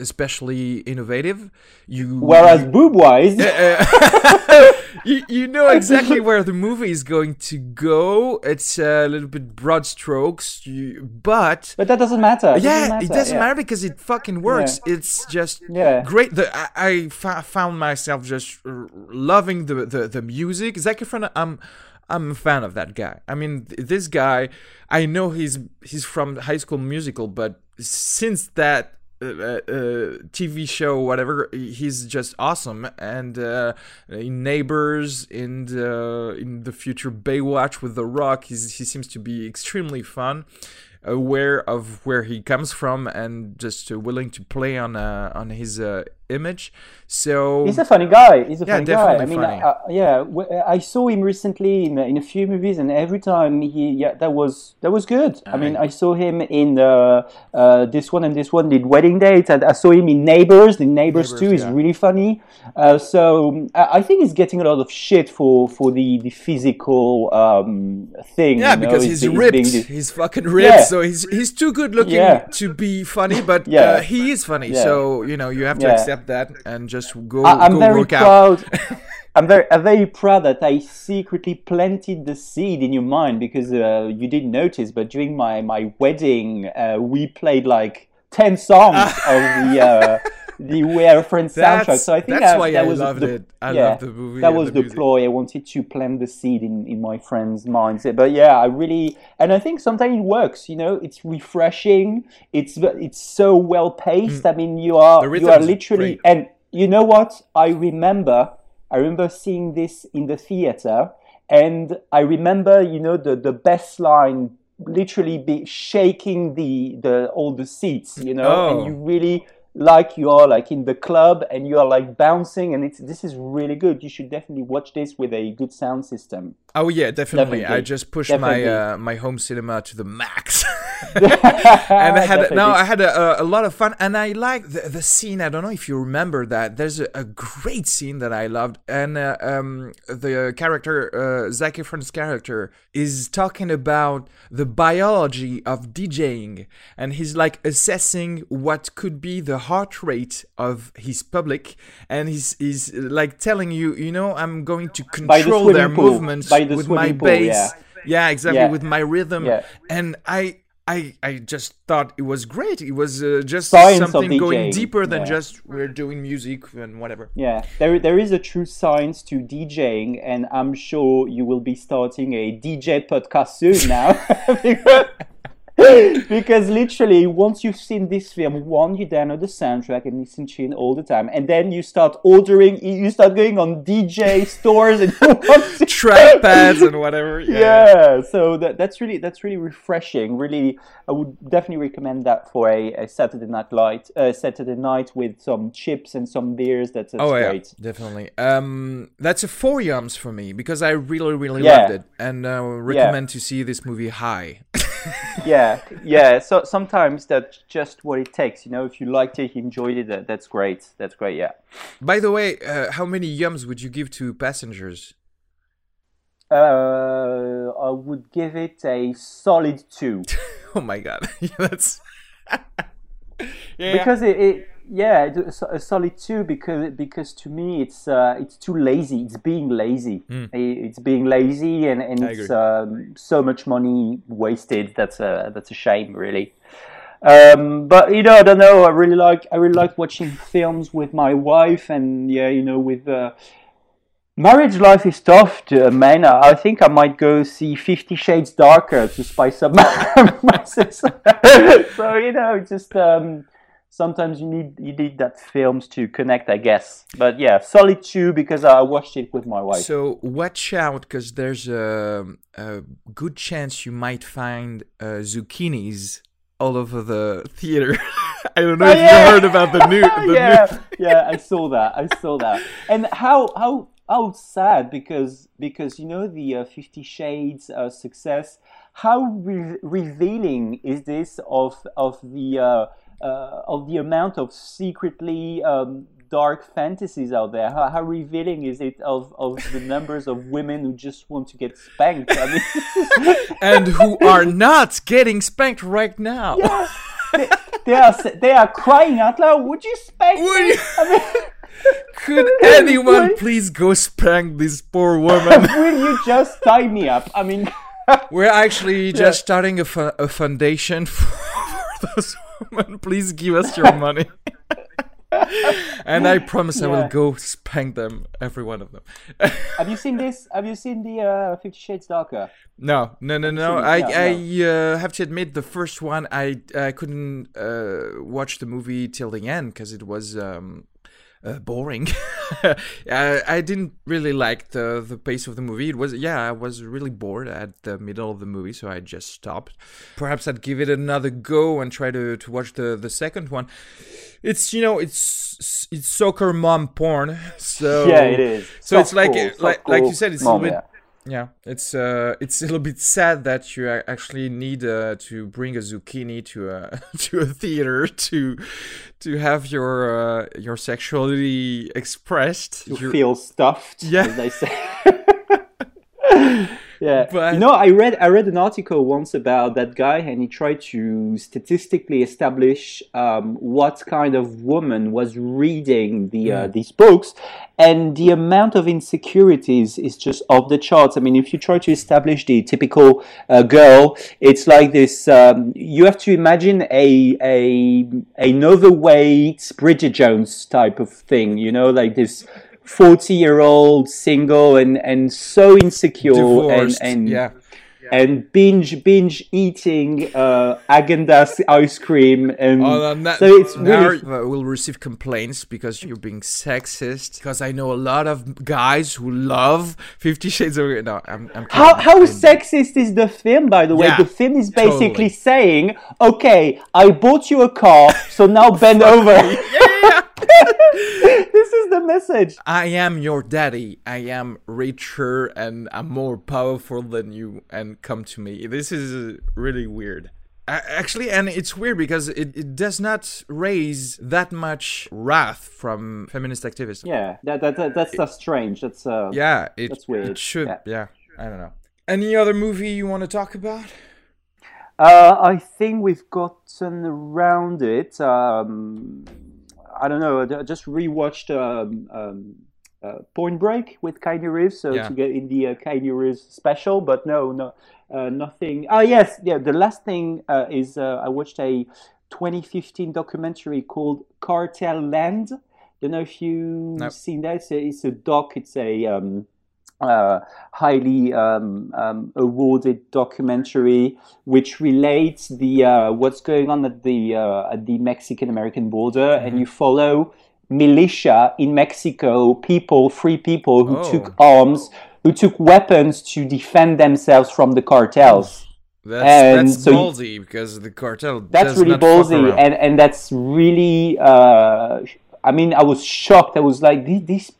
especially innovative you Whereas boob wise, uh, you, you know exactly where the movie is going to go. It's a little bit broad strokes you, but but that doesn't matter. It yeah doesn't it doesn't yeah. matter because it fucking works. It's just Yeah. great. The, i, I found myself just loving the, the, the music. Zac Efron i'm i'm a fan of that guy i mean th- this guy i know he's he's from high school musical but since that uh, uh, TV show, whatever. He's just awesome, and uh, in Neighbors, in the in the future Baywatch with The Rock, he seems to be extremely fun, aware of where he comes from, and just uh, willing to play on uh, on his uh, image. So He's a funny guy. He's a Yeah, funny guy. I mean, funny. uh, yeah, w- I saw him recently in, in a few movies, and every time he, yeah, that was that was good. I mean, I saw him in uh, uh, this one and this one did Wedding Dates, and I saw him in Neighbors. The Neighbors, Neighbours, too is yeah. really funny. Uh, so um, I, I think he's getting a lot of shit for for the the physical um, thing. Yeah, you know, because he's it's ripped. being He's fucking ripped. Yeah. So he's he's too good looking Yeah. to be funny, but Yeah. uh, he is funny. Yeah. So you know you have to Yeah. Accept that and just go I, I'm go very work out. proud. I'm very, I'm very proud that I secretly planted the seed in your mind because uh, you didn't notice, but during my my wedding, uh, we played like ten songs of the uh, the We Are Friends soundtrack. So I think that's that, why that I was loved the, it. I yeah, loved the movie. that was the the ploy. I wanted to plant the seed in, in my friends' minds. But yeah, I really and I think sometimes it works. You know, it's refreshing. It's it's so well paced. I mean, you are Mm. You are literally great. and you know what? I remember I remember seeing this in the theater, and I remember you know the the best line literally be shaking the the all the seats. You know, Oh. and you really like you are like in the club and you are like bouncing and it's this is really good you should definitely watch this with a good sound system Oh yeah, definitely. I just pushed Definitely. my uh, my home cinema to the max, and I had no, I had a, a lot of fun, and I like the, the scene. I don't know if you remember that. There's a, a great scene that I loved, and uh, um, the character uh, Zac Efron's character is talking about the biology of DJing, and he's like assessing what could be the heart rate of his public, and he's he's like telling you, you know, I'm going to By the control their pool. movements the with my bass. yeah. Yeah, exactly. Yeah. With my rhythm, Yeah. and I, I, I just thought it was great. It was uh, just Science something going deeper than yeah. just we're doing music and whatever. yeah there, there is a true science to djing and i'm sure you will be starting a dj podcast soon now because, literally once you've seen this film one you download the soundtrack and listen to it all the time and then you start ordering you start going on dj stores and you want to Track pads and whatever. Yeah. yeah so that, that's really that's really refreshing really i would definitely recommend that for a, a saturday night light uh, saturday night with some chips and some beers that's, that's Oh great yeah, definitely. Um, that's a four yums for me because I really, really Yeah. loved it, and uh, recommend to see this movie high. yeah yeah so sometimes that's just what it takes you know if you liked it you enjoyed it that, that's great that's great yeah By the way, uh, how many yums would you give to passengers? uh, i would give it a solid two Oh my god, yeah, that's. yeah. because it, it yeah it's a, solid two because because to me it's uh, it's too lazy. It's being lazy. I- it's being lazy and, and. I it's um, so much money wasted. That's a that's a shame really. Um, but you know I don't know. I really like I really like watching films with my wife and yeah you know with uh, Marriage life is tough, to, man. I think I might go see Fifty Shades Darker to spice up my, so you know, just um, sometimes you need you need that films to connect, I guess. But yeah, solid two because I watched it with my wife. So watch out, because there's a, a good chance you might find uh, zucchinis all over the theater. I don't know Oh, if yeah. you heard about the new. The yeah, new yeah, I saw that. I saw that. And how how how sad because because you know the uh, Fifty Shades uh, success. How re- revealing is this of of the uh, uh, of the amount of secretly um, dark fantasies out there? How, how revealing is it of, of the numbers of women who just want to get spanked? I mean, and who are not getting spanked right now. they, they are they are crying out loud. Would you spank Would me? you- I mean, Could anyone please go spank this poor woman? will you just tie me up? I mean, We're actually just starting a, fu- a foundation for, for those women. Please give us your money. and I promise I will go spank them, every one of them. have you seen this? Have you seen the uh, Fifty Shades Darker? No, no, no, no. seen it? I, No, I uh, have to admit, the first one, I, I couldn't uh, watch the movie till the end because it was um, uh, boring. I, I didn't really like the the pace of the movie. It was, yeah, I was really bored at the middle of the movie, so I just stopped. Perhaps I'd give it another go and try to, to watch the, the second one. It's you know it's it's soccer mom porn, so yeah, it is. So it's like like like you said, it's a little bit yeah. Yeah, it's uh, it's a little bit sad that you actually need uh, to bring a zucchini to a to a theater to to have your uh, your sexuality expressed. You Your- feel stuffed, Yeah. as they say. Yeah, But- you know, I read I read an article once about that guy, and he tried to statistically establish um, what kind of woman was reading the uh, these books, and the amount of insecurities is just off the charts. I mean, if you try to establish the typical uh, girl, it's like this. Um, you have to imagine a a an overweight Bridget Jones type of thing. You know, like this. 40 year old single and and so insecure Divorced. and and yeah. and binge binge eating uh Häagen-Dazs ice cream and Oh, so it's really uh, we'll receive complaints because you're being sexist. Because I know a lot of guys who love Fifty Shades of Grey. No, I'm. I'm how how I- sexist is the film by the way Yeah, the film is basically totally. saying okay I bought you a car so now bend over this is the message I am your daddy. I am richer and I'm more powerful than you. And come to me. This is really weird. Actually, and it's weird because it, it does not raise that much wrath from feminist activists. yeah that, that, that that's that's strange that's uh Yeah, it, That's weird. it should. Yeah. Yeah. I don't know. Any other movie you want to talk about? Uh, I think we've gotten around it. Um, I don't know. I just rewatched um, um, uh, Point Break with Keanu Reeves, so Yeah. to get in the uh, Keanu Reeves special. But no, no, uh, nothing. Oh yes, yeah. The last thing uh, is uh, I watched a 2015 documentary called Cartel Land. Don't know if you've No. seen that. It's a, it's a doc. It's a um, uh, highly um, um, awarded documentary which relates the uh, what's going on at the uh, at the Mexican American border, and you follow militia in Mexico, people, free people who Oh. took arms, who took weapons to defend themselves from the cartels. That's, And that's so you- ballsy because the cartel That's does really ballsy, and and that's really. Uh, I mean, I was shocked. I was like, this.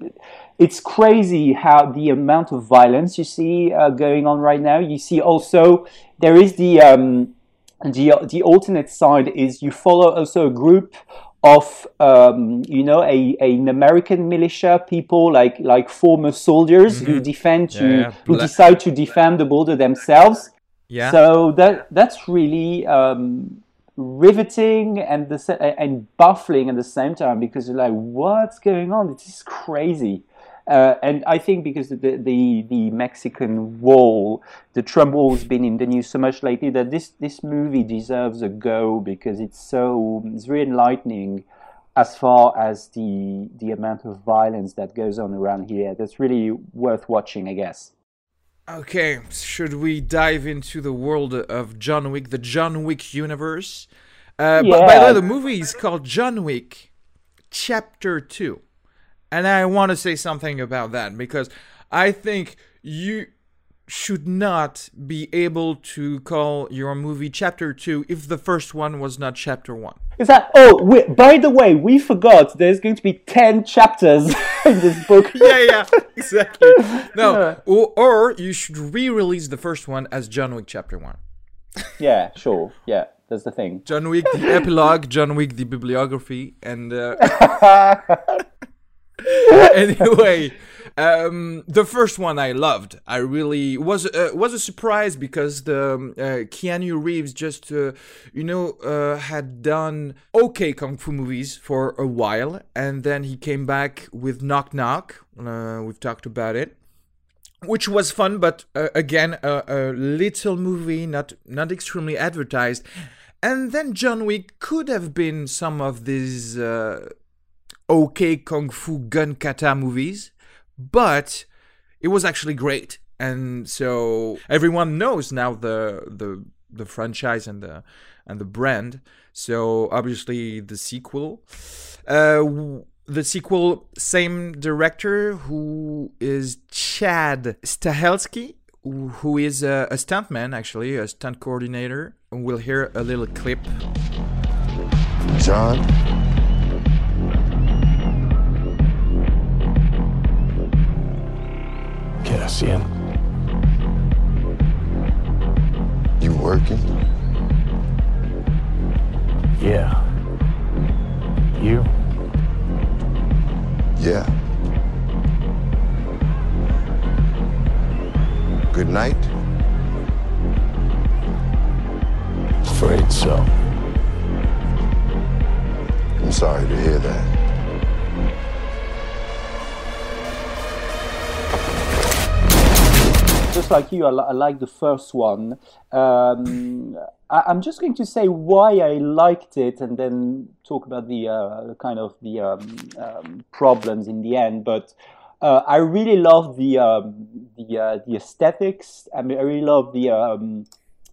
It's crazy how the amount of violence you see uh, going on right now. You see also there is the um, the the alternate side is you follow also a group of um, you know a, a an American militia people like like former soldiers who defend to Mm-hmm. Yeah, yeah. who decide to defend the border themselves. yeah. So that that's really um, riveting and the and baffling at the same time because you're like, what's going on? This is crazy. Uh, and I think because the, the the Mexican wall, the Trump wall has been in the news so much lately that this this movie deserves a go because it's so it's very enlightening as far as the the amount of violence that goes on around here. That's really worth watching, I guess. Okay, should we dive into the world of John Wick, the John Wick universe? Uh, but by the way, the movie is called John Wick Chapter 2. And I want to say something about that because I think you should not be able to call your movie Chapter 2 if the first one was not Chapter 1. Is that? Oh, we, by the way, we forgot. There's going to be ten chapters in this book. yeah, yeah, exactly. No, or, or you should re-release the first one as John Wick Chapter One. yeah, sure. Yeah, that's the thing. John Wick the epilogue, John Wick the bibliography, and uh, anyway, um, the first one I loved. I really was uh, was a surprise because the um, uh, Keanu Reeves just uh, you know uh, had done okay kung fu movies for a while, and then he came back with Knock Knock. Uh, we've talked about it which was fun, but uh, again, a, a little movie, not not extremely advertised. And then John Wick could have been some of these uh, okay kung fu gun kata movies, but it was actually great. And so everyone knows now the the the franchise and the and the brand. So obviously the sequel. Uh, the sequel, same director who is Chad Stahelski, who is a, a stuntman, actually, a stunt coordinator. And we'll hear a little clip. John? Cassian. You working? Yeah. You? Yeah. Good night? Afraid so. I'm sorry to hear that. Just like you, I, I like the first one. Um, I, I'm just going to say why I liked it, and then talk about the uh, kind of the um, um, problems in the end. But uh, I really love the um, the uh, the aesthetics. I mean, I really love the um,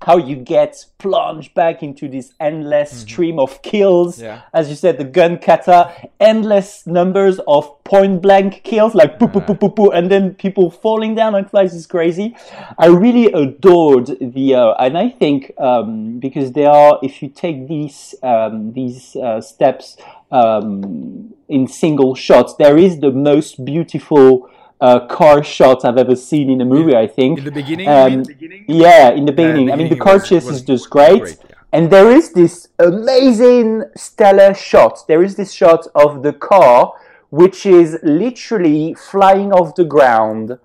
how you get plunged back into this endless stream of kills. Yeah. As you said, the gun kata, endless numbers of point blank kills, like poo poo poo poo poo, and then people falling down like flies is crazy. I really adored the, uh, and I think um, because they are, if you take these um, these uh, steps um, in single shots, there is the most beautiful. Uh, car shot I've ever seen in a movie. I think In the beginning, Um, mean? yeah, in the beginning. I mean, the car was- chase was is just great. great, yeah. And there is this amazing stellar shot. There is this shot of the car, which is literally flying off the ground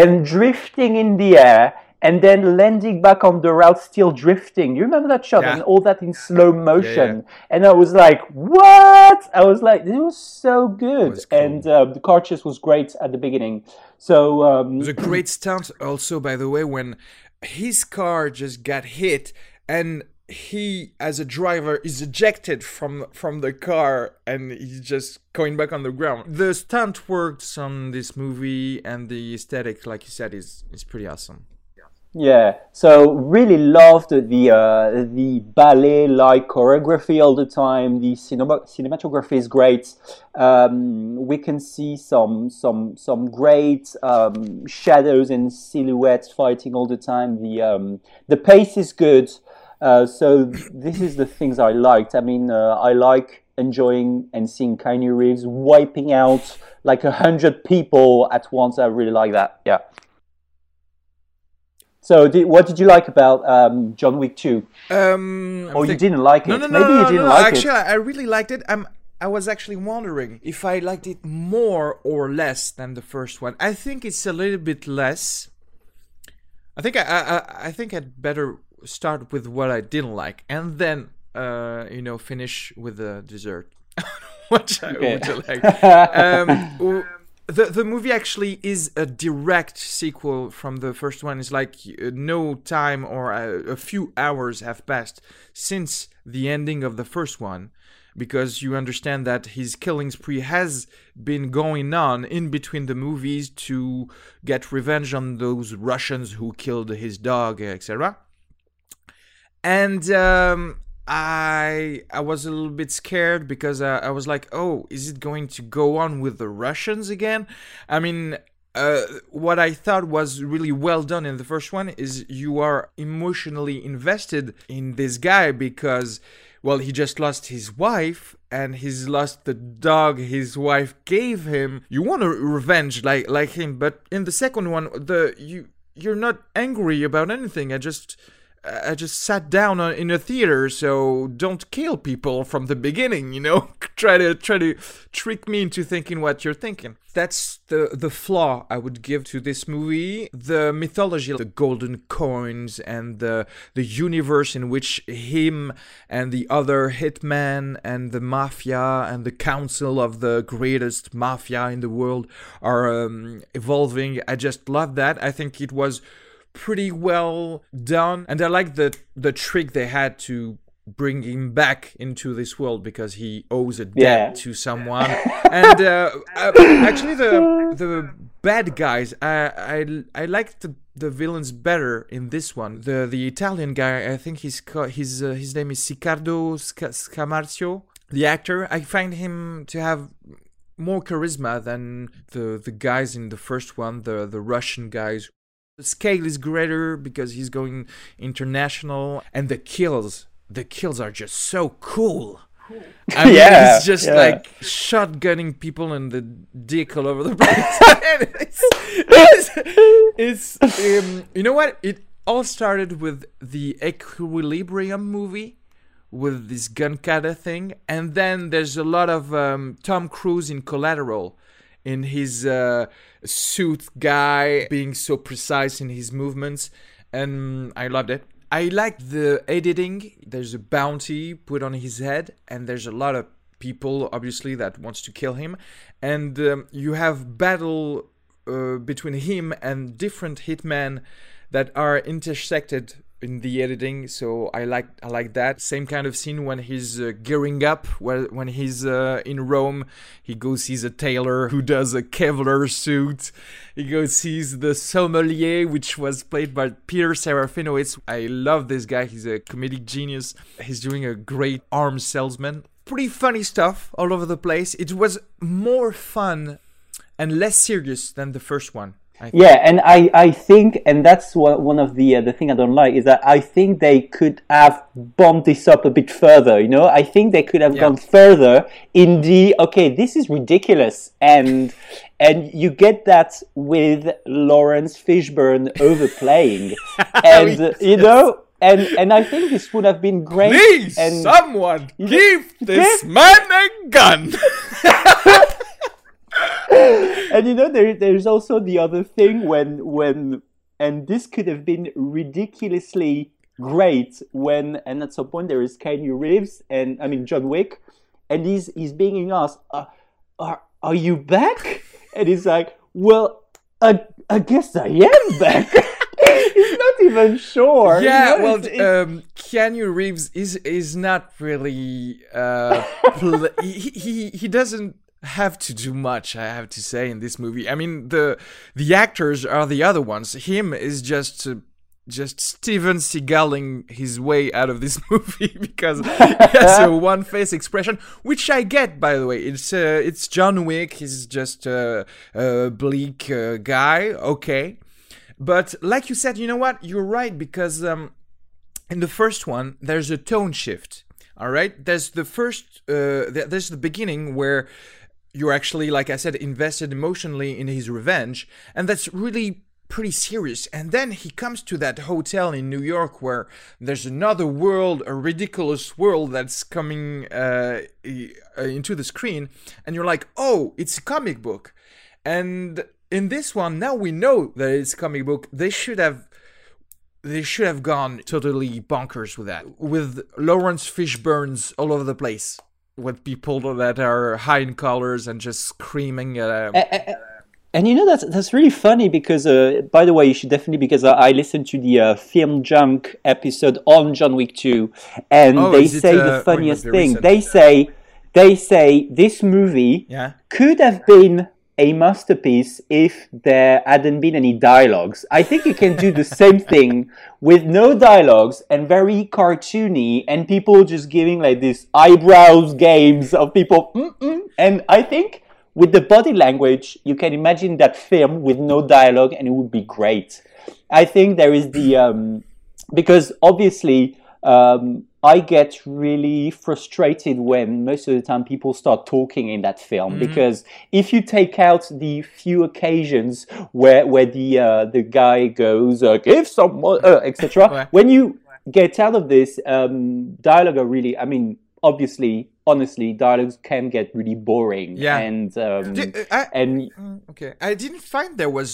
and drifting in the air and then landing back on the route, still drifting. You remember that shot? Yeah. And all that in slow motion. And I was like, what? I was like, this was so good. was cool. And uh, the car chase was great at the beginning. So, um, It was a great stunt also by the way when his car just got hit and he as a driver is ejected from from the car and he's just going back on the ground the stunt works on this movie and the aesthetic like you said is is pretty awesome Yeah, so really loved the uh, the ballet like choreography all the time. The cinema- cinematography is great. Um, we can see some some some great um, shadows and silhouettes fighting all the time. The um, the pace is good. Uh, so this is the things I liked. I mean, uh, I like enjoying and seeing Keanu Reeves wiping out like a hundred people at once. I really like that. Yeah. So, did, what did you like about um, John Wick 2? um Or you didn't like it? no no no Maybe no, you didn't no, like actually it. i really liked it i'm i was actually wondering if i liked it more or less than the first one i think it's a little bit less i think i i, I think i'd better start with what i didn't like and then uh you know finish with the dessert which I Okay. like um the the movie actually is a direct sequel from the first one. It's like uh, no time or a, a few hours have passed since the ending of the first one, because you understand that his killing spree has been going on in between the movies to get revenge on those Russians who killed his dog, etc. And um, I I was a little bit scared because uh, I was like, oh, is it going to go on with the Russians again? I mean, uh, what I thought was really well done in the first one is you are emotionally invested in this guy because, well, he just lost his wife and he's lost the dog his wife gave him. You want to revenge like like him, but in the second one, the you you're not angry about anything. I just I just sat down in a theater, so don't kill people from the beginning. You know, try to try to trick me into thinking what you're thinking. That's the the flaw I would give to this movie. The mythology, the golden coins, and the the universe in which him and the other hitman and the mafia and the council of the greatest mafia in the world are um, evolving. I just love that. I think it was pretty well done. And i like the the trick they had to bring him back into this world because he owes a debt Yeah. to someone. And uh, uh, actually the the bad guys i i, I like the the villains better in this one. The the italian guy i think he's his uh, his name is Riccardo Sca- Scamarcio. The actor i find him to have more charisma than the the guys in the first one the the russian guys the scale is greater because he's going international and the kills the kills are just so cool I mean, Yeah, it's just yeah. like shotgunning people in the dick all over the place. It's, it's, it's um, you know what? It all started with the Equilibrium movie with this gun kata thing, and then there's a lot of um, Tom Cruise in Collateral, in his uh, suit guy being so precise in his movements, and I loved it. I like the editing. There's a bounty put on his head, and there's a lot of people, obviously, that wants to kill him, and um, you have battle uh, between him and different hitmen that are intersected in the editing so i like i like that. Same kind of scene when he's uh, gearing up where when he's uh, in rome he goes sees a tailor who does a kevlar suit. He goes sees the sommelier which was played by peter serafinowicz. I love this guy he's a comedic genius. He's doing a great arms salesman. Pretty funny stuff all over the place. It was more fun and less serious than the first one I. Yeah, and I, I think, and that's what, one of the uh, the thing I don't like is that I think they could have bumped this up a bit further. You know, I think they could have Yeah. gone further in the okay, this is ridiculous, and and you get that with Laurence Fishburne overplaying, and uh, you know, and and I think this would have been great. Please, and someone give this man a gun. and you know there, there's also the other thing when when and this could have been ridiculously great when and at some point there is Keanu Reeves and I mean John Wick and he's he's being asked uh, are are you back? And he's like well I, I guess I am back. He's not even sure. You yeah, know, well, it's- it's- um, Keanu Reeves is is not really. Uh, he, he he doesn't have to do much. I have to say in this movie. I mean the the actors are the other ones. Him is just. Uh, just Steven Seagaling his way out of this movie because he has a one face expression, which I get by the way. It's uh, it's John Wick. He's just a, a bleak uh, guy. Okay, but like you said, you know what? You're right because um, in the first one, there's a tone shift. All right, there's the first, uh, there's the beginning where you're actually, like I said, invested emotionally in his revenge, and that's really pretty serious. And then he comes to that hotel in New York where there's another world, a ridiculous world that's coming uh, uh, into the screen, and you're like, oh, it's a comic book. And in this one, now we know that it's a comic book. They should have they should have gone totally bonkers with that. With Laurence Fishburne's all over the place. With people that are high in colors and just screaming um, And you know that's that's really funny because uh, by the way you should definitely because I, I listened to the uh, film junk episode on John Wick 2 and Oh, they it, say uh, oh, the funniest thing recent. they say they say this movie Yeah. could have been a masterpiece if there hadn't been any dialogues. I think you can do the same thing with no dialogues and very cartoony and people just giving like these eyebrows games of people mm-mm. and I think with the body language you can imagine that film with no dialogue and it would be great. I think there is the um, because obviously um, I get really frustrated when most of the time people start talking in that film because if you take out the few occasions where where the uh, the guy goes uh, give someone uh, etc. When you get out of this um, dialogue, are really I mean obviously honestly dialogues can get really boring Yeah. and um, Di- uh, I, and Mm, okay, I didn't find there was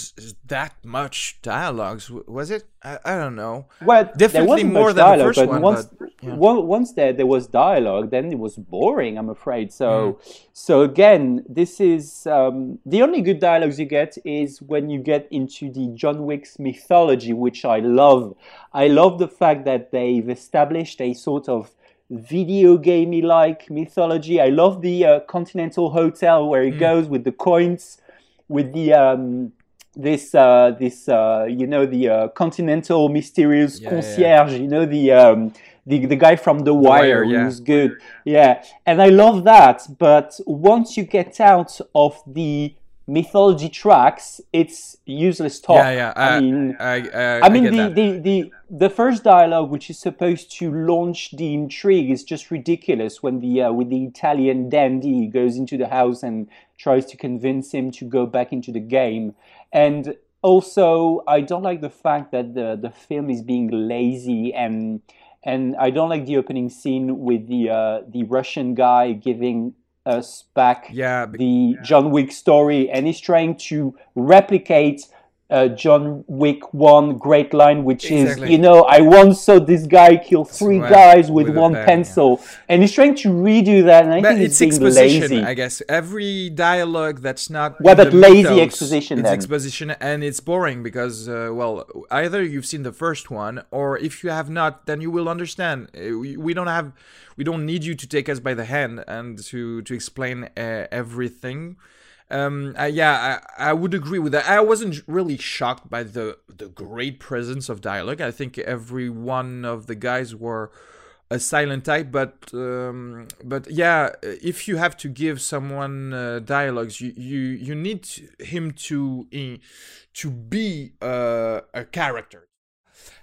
that much dialogues. Was it? I, I don't know. Well, there Definitely wasn't more much than the dialogue, first but one, once but, yeah. on- once there there was dialogue, then it was boring. I'm afraid. So Mm. so again, this is um, the only good dialogues you get is when you get into the John Wick's mythology, which I love. I love the fact that they've established a sort of video gamey like mythology. I love the uh, Continental Hotel where Mm. goes with the coins, with the um, this uh, this uh, you know the uh, Continental mysterious Yeah, yeah, concierge. You know the um, the the guy from The Wire, Wire, yeah. who's good. Yeah, and I love that. But once you get out of the mythology tracks, it's useless talk. Yeah, yeah. I, I mean, I, I, I mean, the, the, the, the first dialogue, which is supposed to launch the intrigue, is just ridiculous when the uh, with the Italian dandy goes into the house and tries to convince him to go back into the game. And also, I don't like the fact that the, the film is being lazy and and I don't like the opening scene with the uh, the Russian guy giving us back yeah, the John Wick story, and he's trying to replicate uh, John Wick one great line, which Exactly. is, you know, I once saw this guy kill three guys with, with one pen, pencil, and he's trying to redo that, and I But think it's he's being exposition, lazy. I guess. Every dialogue that's not. Well, but lazy mythos, exposition It's then. exposition, and it's boring because, uh, well, either you've seen the first one, or if you have not, then you will understand. Uh, We, we don't have, we don't need you to take us by the hand and to to explain uh, everything. Um, uh, yeah, I, I would agree with that. I wasn't really shocked by the the great presence of dialogue. I think every one of the guys were a silent type, but um, but yeah, if you have to give someone uh, dialogues, you you you need him to in, to be uh, a character.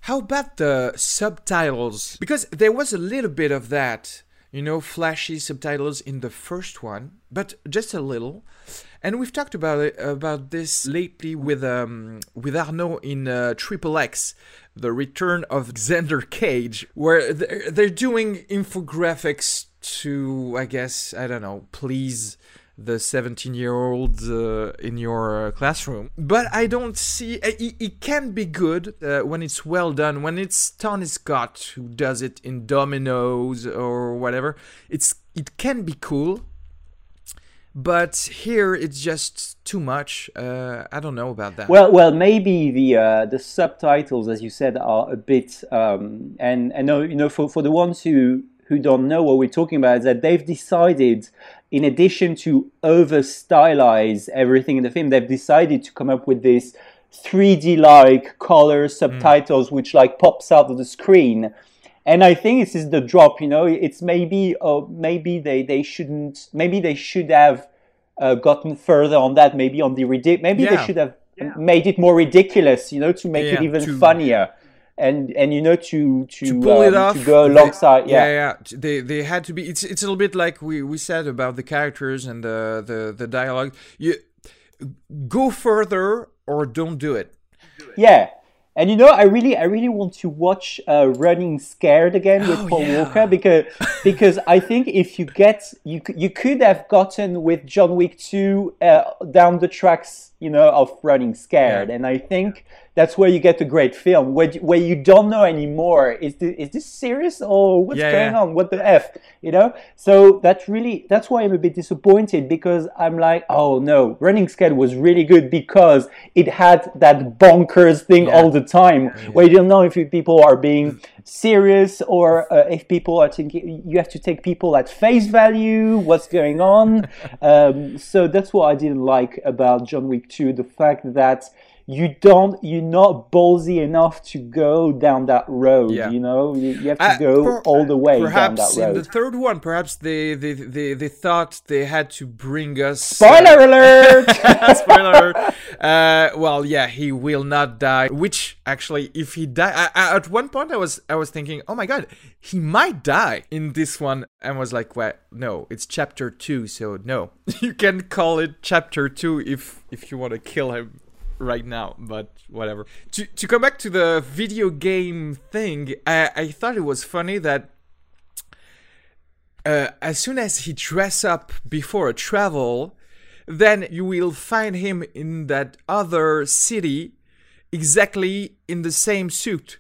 How about the subtitles? Because there was a little bit of that, you know, flashy subtitles in the first one, but just a little. And we've talked about it about this lately with um with Arnaud in uh, Triple X, the return of Xander Cage, where they're, they're doing infographics to, I guess, I don't know, please the 17 year old uh, in your uh, classroom. But I don't see uh, it, it can be good uh, when it's well done. When it's Tony Scott who does it in Dominoes or whatever, it's it can be cool. But here it's just too much. Uh, I don't know about that. Well, well, maybe the uh, the subtitles, as you said, are a bit. Um, and and you know, for, for the ones who who don't know what we're talking about, is that they've decided, in addition to over stylize everything in the film, they've decided to come up with this 3D like color subtitles, which like pops out of the screen. And I think this is the drop. You know, it's maybe uh, maybe they, they shouldn't. Maybe they should have uh, gotten further on that. Maybe on the ridic- Maybe they should have made it more ridiculous. You know, to make it even to- funnier, and and you know to to, to pull it um, off to go they- alongside. yeah Yeah, yeah they they had to be it's it's a little bit like we we said about the characters and the the the dialogue you go further or don't do it yeah. And you know, I really, I really want to watch uh, Running Scared again with Oh, Paul yeah. Walker because because I think if you get you you could have gotten with John Wick two uh, down the tracks, you know, of Running Scared, Yeah. and I think that's where you get a great film where you- where you don't know anymore is this, is this serious or what's Yeah, going yeah. on? What the f, you know? So that's really that's why I'm a bit disappointed because I'm like, oh no, Running Scared was really good because it had that bonkers thing all the time where you don't know if people are being serious or uh, if people are thinking you have to take people at face value what's going on um, so that's what i didn't like about john wick 2 the fact that you don't you're not ballsy enough to go down that road Yeah. you know you, you have to Uh, go per- all the way down perhaps that in the third one perhaps they they they, they thought they had to bring us spoiler alert Spoiler alert. Uh, well, yeah, he will not die. Which actually, if he die, I, I, at one point I was I was thinking, oh my god, he might die in this one, and was like, well, no, it's chapter two, so no, you can call it chapter two if if you want to kill him right now, but whatever. To to come back to the video game thing, I I thought it was funny that uh, as soon as he dress up before a travel, then you will find him in that other city, exactly in the same suit.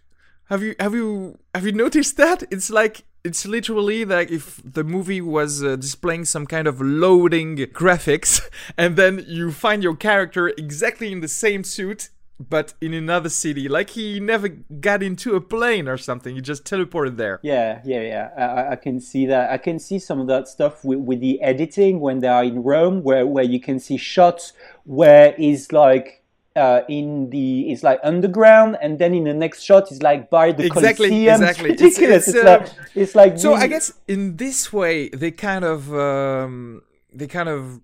Have you have you have you noticed that? It's like it's literally like if the movie was uh, displaying some kind of loading graphics, and then you find your character exactly in the same suit. But in another city, like he never got into a plane or something, he just teleported there. Yeah, yeah, yeah. I, I- can see that. I can see some of that stuff with, with the editing when they are in Rome, where, where you can see shots where it's like uh, in the it's like underground, and then in the next shot it's like by the Exactly, Colosseum. exactly. It's ridiculous. It's, it's, like uh, it's like So I guess in this way they kind of um, they kind of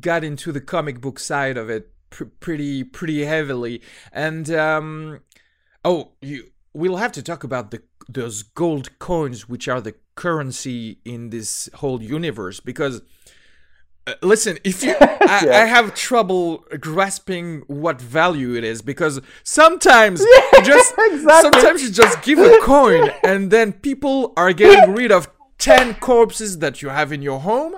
got into the comic book side of it pr- pretty pretty heavily, and um, oh, you we'll have to talk about the those gold coins which are the currency in this whole universe because. Uh, listen, if you, I, Yeah. I have trouble grasping what value it is because sometimes you just exactly. sometimes you just give a coin and then people are getting rid of 10 corpses that you have in your home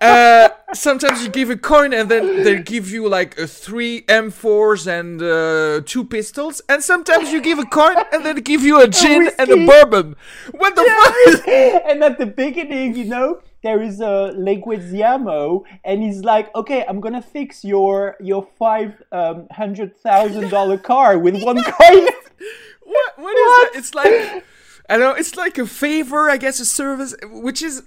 uh, sometimes you give a coin and then they give you like a three M4s and uh, two pistols, and sometimes you give a coin and then they give you a gin and a bourbon. What the fuck? And at the beginning, you know, there is a Leguizamo, and he's like, "Okay, I'm gonna fix your your five um, hundred thousand dollar car with one coin." what? What is that? It's like I don't know. It's like a favor, I guess, a service, which is.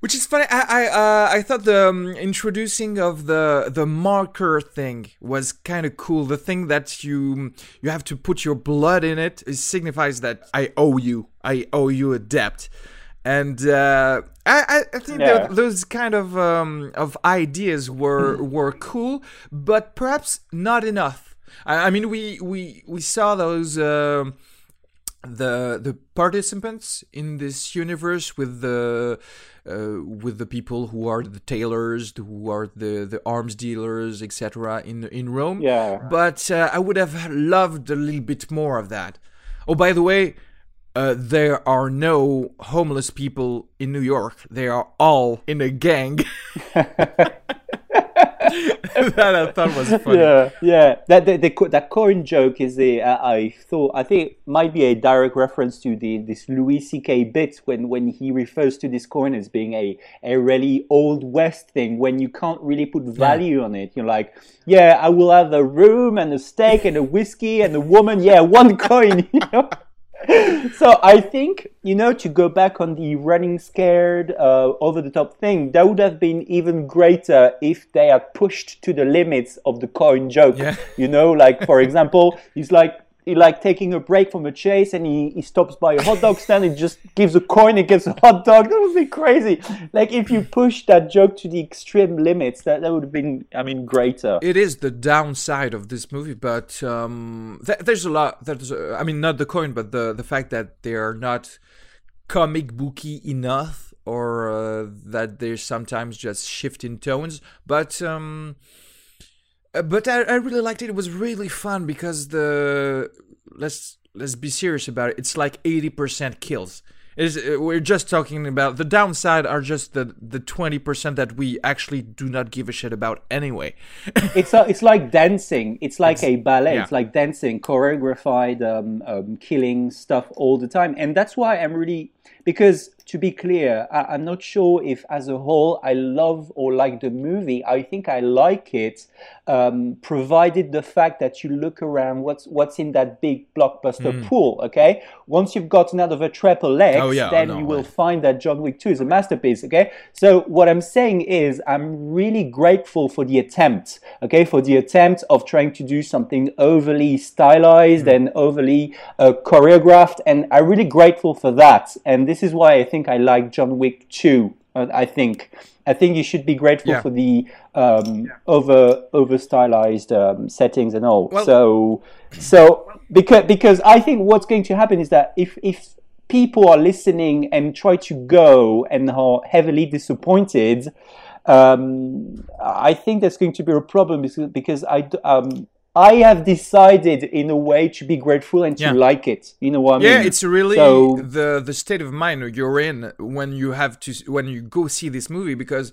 Which is funny. I I uh, I thought the um, introducing of the the marker thing was kind of cool. The thing that you you have to put your blood in it, it signifies that I owe you. I owe you a debt, and uh, I I, think Yeah. those kind of um, of ideas were were cool, but perhaps not enough. I, I mean, we we we saw those. um the the participants in this universe with the uh, with the people who are the tailors, who are the the arms dealers, etc. in in Rome. Yeah. But uh, I would have loved a little bit more of that. Oh, by the way, uh, there are no homeless people in New York. They are all in a gang. that I thought was funny. Yeah, yeah. That the, the co- that coin joke is a. Uh, I thought I think it might be a direct reference to the this Louis C.K. bit when when he refers to this coin as being a a really old west thing when you can't really put value on it. You're like, yeah, I will have a room and a steak and a whiskey and a woman. Yeah, one coin. You know. so I think you know to go back on the running scared uh, over the top thing that would have been even greater if they had pushed to the limits of the coin joke. Yeah. You know, like for example, he's like he like taking a break from a chase and he, he stops by a hot dog stand and just gives a coin and gets a hot dog. That would be crazy. Like if you push that joke to the extreme limits, that, that would have been I mean greater. it is the downside of this movie, but um, th- there's a lot. There's, uh, I mean, not the coin, but the the fact that they are not comic booky enough, or uh, that they're sometimes just shifting tones. But um, uh, but I, I really liked it. It was really fun because the let's let's be serious about it. It's like eighty percent kills. Is uh, we're just talking about the downside are just the the twenty percent that we actually do not give a shit about anyway. it's a, it's like dancing. It's like a ballet. yeah. It's like dancing, choreographed um, um, killing stuff all the time, and that's why I'm really because to be clear, I, I'm not sure if as a whole I love or like the movie. I think I like it, um, provided the fact that you look around what's what's in that big blockbuster pool. Okay, once you've gotten out of a triple X. Oh, yeah, then no, you will right. find that John Wick 2 is a masterpiece, okay? So what I'm saying is I'm really grateful for the attempt, okay? For the attempt of trying to do something overly stylized and overly uh, choreographed and I'm really grateful for that. And this is why I think I like John Wick 2. uh, I think I think you should be grateful Yeah. for the um, over over stylized um, settings and all. Well- so so because because I think what's going to happen is that if if people are listening and try to go and are heavily disappointed, um, I think there's going to be a problem because, because I, um, I have decided in a way to be grateful and to Yeah. like it. You know what I mean? Yeah, it's really So- the the state of mind you're in when you have to when you go see this movie because,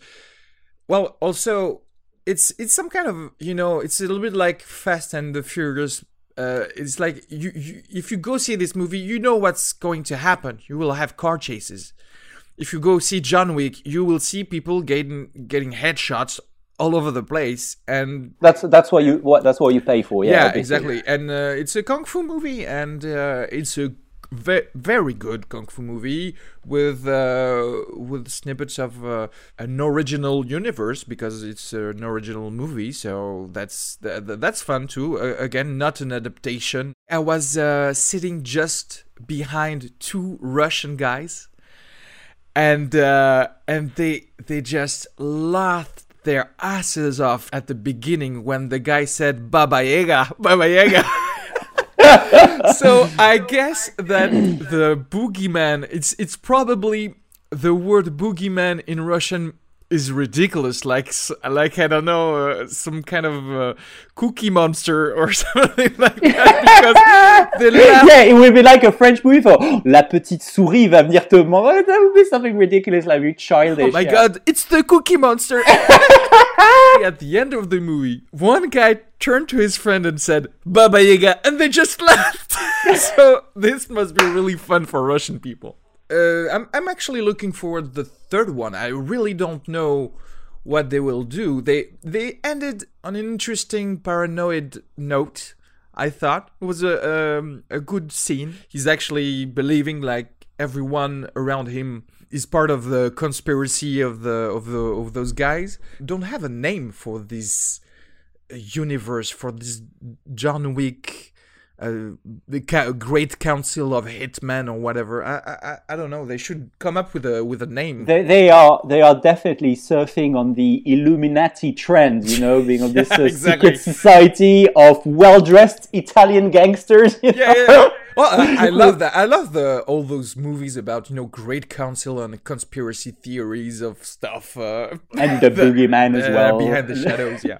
well, also it's it's some kind of you know it's a little bit like Fast and the Furious. Uh, it's like you, you if you go see this movie, you know what's going to happen. You will have car chases. If you go see John Wick, you will see people getting getting headshots all over the place and That's that's what you what that's what you pay for. Yeah, yeah, exactly. And uh, it's a kung fu movie, and uh, it's a ve- very good kung fu movie with uh, with snippets of uh, an original universe because it's an original movie. So that's th- th- that's fun too. Uh, again, not an adaptation. I was uh, sitting just behind two Russian guys and uh, and they they just laughed their asses off at the beginning when the guy said Baba Yaga, Baba Yaga. so I guess that the boogeyman it's it's probably the word boogeyman in Russian is ridiculous, like s- like I don't know, uh, some kind of uh, cookie monster or something like that. Because laugh. yeah, it will be like a French movie for "Oh, La petite souris va venir te manger. That would be something ridiculous, like very childish. Oh my yeah. god, it's the Cookie Monster! At the end of the movie, one guy turned to his friend and said, Baba Yaga, and they just laughed! so this must be really fun for Russian people. Uh, I'm, I'm actually looking forward to the third one. I really don't know what they will do. They they ended on an interesting paranoid note. I thought it was a um, a good scene. He's actually believing like everyone around him is part of the conspiracy of the of the of those guys. Don't have a name for this universe for this John Wick. Uh, the ca- Great Council of Hitmen or whatever. I, I I- don't know. They should come up with a with a name. They, they are they are definitely surfing on the Illuminati trend, you know, being on this uh, exactly. secret society of well dressed Italian gangsters. you yeah, know? yeah. Well, I, I love that. I love the all those movies about you know great council and conspiracy theories of stuff. Uh, And the boogeyman as uh, well. behind the shadows. Yeah.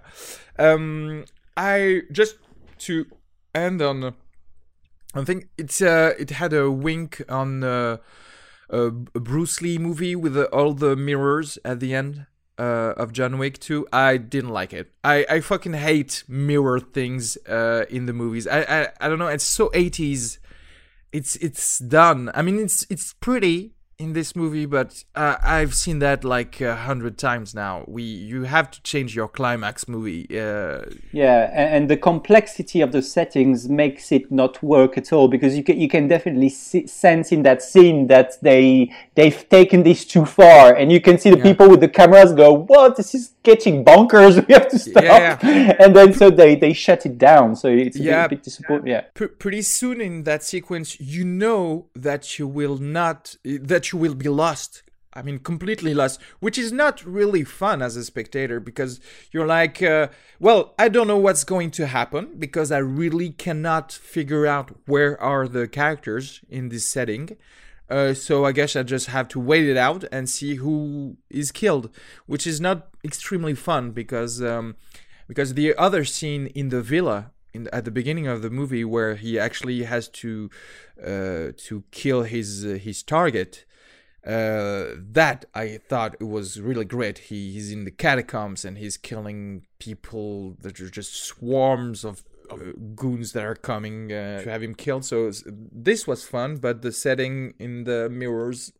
Um, I just to end on. I think it's uh, it had a wink on uh, a Bruce Lee movie with uh, all the mirrors at the end uh, of John Wick 2. I didn't like it. I, I fucking hate mirror things uh, in the movies. I, I I don't know. It's so 80s. It's it's done. I mean, it's it's pretty in this movie, but uh, I've seen that like a hundred times now. We you have to change your climax movie. Uh, Yeah, and, the complexity of the settings makes it not work at all because you can you can definitely see, sense in that scene that they they've taken this too far, and you can see the people with the cameras go, "What? This is getting bonkers. We have to stop." Yeah. and then so they they shut it down. So it's a Yeah. bit, bit disappointing. Yeah. pr- pretty soon in that sequence you know that you will not that you will be lost i mean completely lost which is not really fun as a spectator because you're like uh, well i don't know what's going to happen because i really cannot figure out where are the characters in this setting uh, so I guess I just have to wait it out and see who is killed, which is not extremely fun because um, because the other scene in the villa in at the beginning of the movie where he actually has to uh, to kill his uh, his target. Uh, that I thought it was really great. He, he's in the catacombs and he's killing people that are just swarms of, of goons that are coming uh, to have him killed. So it's- this was fun, but the setting in the mirrors,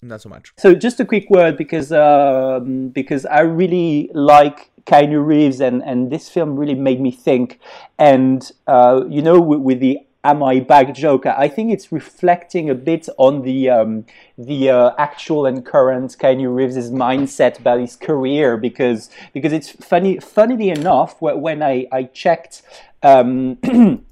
not so much. So just a quick word because um, because I really like Keanu Reeves and and this film really made me think. And uh, you know, with, with the "Am I back?" joke, I think it's reflecting a bit on the um, the uh, actual and current Keanu Reeves' mindset about his career because because it's funny. Funnily enough, when I I checked. Um,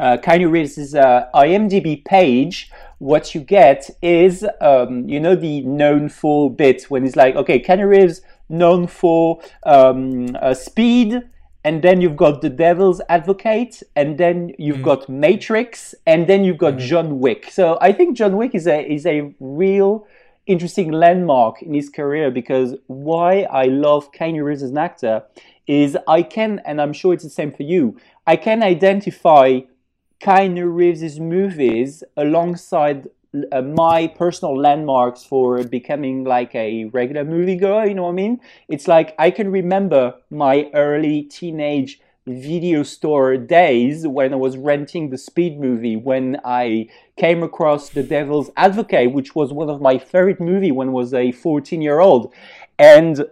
uh, Keanu Reeves' uh, IMDb page, what you get is, um, you know, the known for bit when it's like, okay, Keanu Reeves known for um, uh, Speed, and then you've got The Devil's Advocate, and then you've mm. got Matrix, and then you've got mm-hmm. John Wick. So I think John Wick is a is a real interesting landmark in his career because why I love Keanu Reeves as an actor is I can, and I'm sure it's the same for you, I can identify Keanu Reeves' movies alongside uh, my personal landmarks for becoming like a regular moviegoer. You know what I mean? It's like I can remember my early teenage video store days when I was renting the Speed movie, when I came across The Devil's Advocate, which was one of my favorite movie when I was a 14 year old. And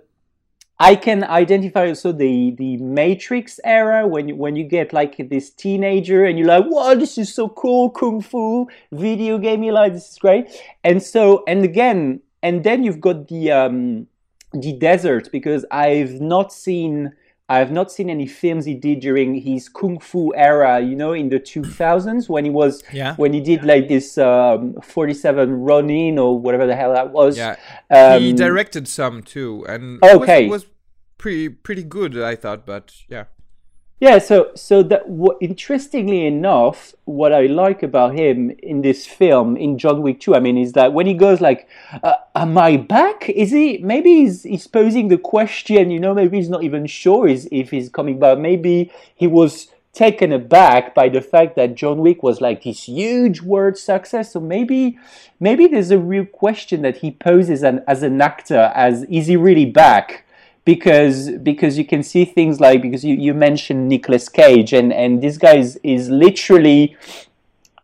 I can identify also the the Matrix era when you, when you get like this teenager and you're like, "Wow, this is so cool, kung fu video game." Like this is great, and so and again, and then you've got the um, the desert because I've not seen I have not seen any films he did during his kung fu era. You know, in the 2000s when he was Yeah. when he did like this um, 47 Ronin or whatever the hell that was. Yeah, Um, he directed some too, and Okay. was, was pretty pretty good, I thought. But yeah, Yeah, so so that interestingly enough, what I like about him in this film in John Wick 2, I mean, is that when he goes like, uh, "Am I back?" Is he maybe he's, he's posing the question? You know, maybe he's not even sure is if he's coming back. Maybe he was taken aback by the fact that John Wick was like this huge world success. So maybe maybe there's a real question that he poses an, as an actor: as is he really back? Because because you can see things like because you, you mentioned Nicolas Cage and and this guy is, is literally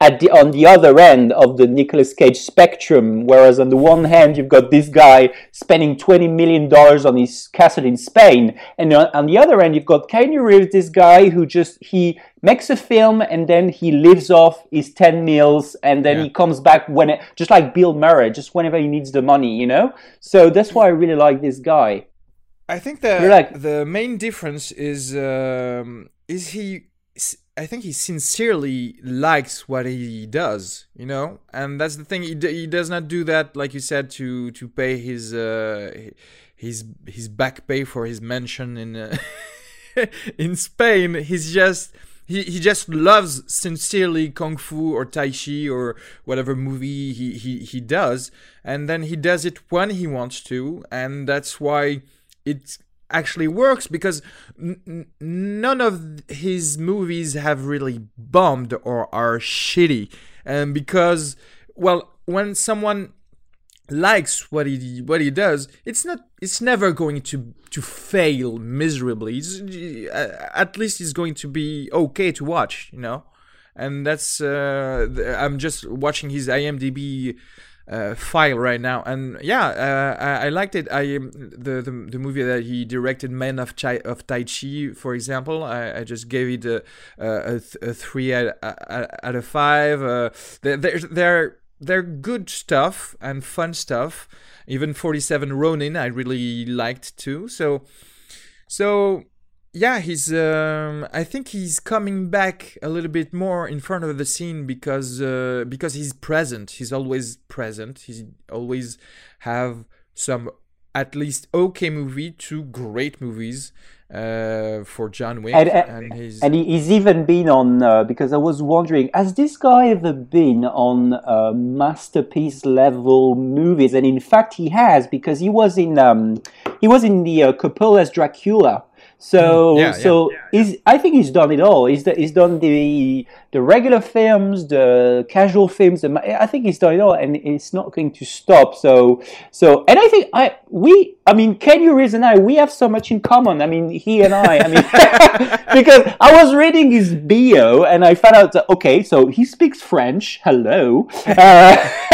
at the on the other end of the Nicolas Cage spectrum whereas on the one hand you've got this guy spending 20 million dollars on his castle in Spain and on, on the other end you've got Keanu Reeves this guy who just he makes a film and then he lives off his 10 meals and then Yeah. he comes back when it, just like Bill Murray just whenever he needs the money you know so that's why I really like this guy I think the like- the main difference is um, is he. I think he sincerely likes what he does, you know, and that's the thing. He d- he does not do that, like you said, to to pay his uh, his his back pay for his mansion in uh, in Spain. He's just he, he just loves sincerely kung fu or tai chi or whatever movie he, he, he does and then he does it when he wants to and that's why it actually works because none of his movies have really bombed or are shitty. And because well when someone likes what he what he does it's not it's never going to to fail miserably. It's, uh, at least it's going to be okay to watch you know? And that's uh i'm just watching his imdb uh, file right now and yeah uh, I, I liked it i um, the, the the movie that he directed man of of tai chi for example i, I just gave it a, a, a, three out, out of five uh, they're, they're they're good stuff and fun stuff. Even 47 Ronin I really liked too. So so yeah, he's um I think he's coming back a little bit more in front of the scene because uh, because he's present. He's always present. He's always have some at least okay movie to great movies uh, for John Wick And- and- he's And he's even been on uh, because I was wondering, has this guy ever been on uh, masterpiece level movies? And in fact, he has because he was in um, he was in the uh, Coppola's Dracula. So Mm, yeah, so he's I think he's done it all. He's the, he's done the the regular films, the casual films. The, I think he's done it all, and it's not going to stop. So so and I think I we I mean Keanu Reeves and I we have so much in common. I mean he and I. I mean because I was reading his bio and I found out that okay, so he speaks French. Hello. Uh,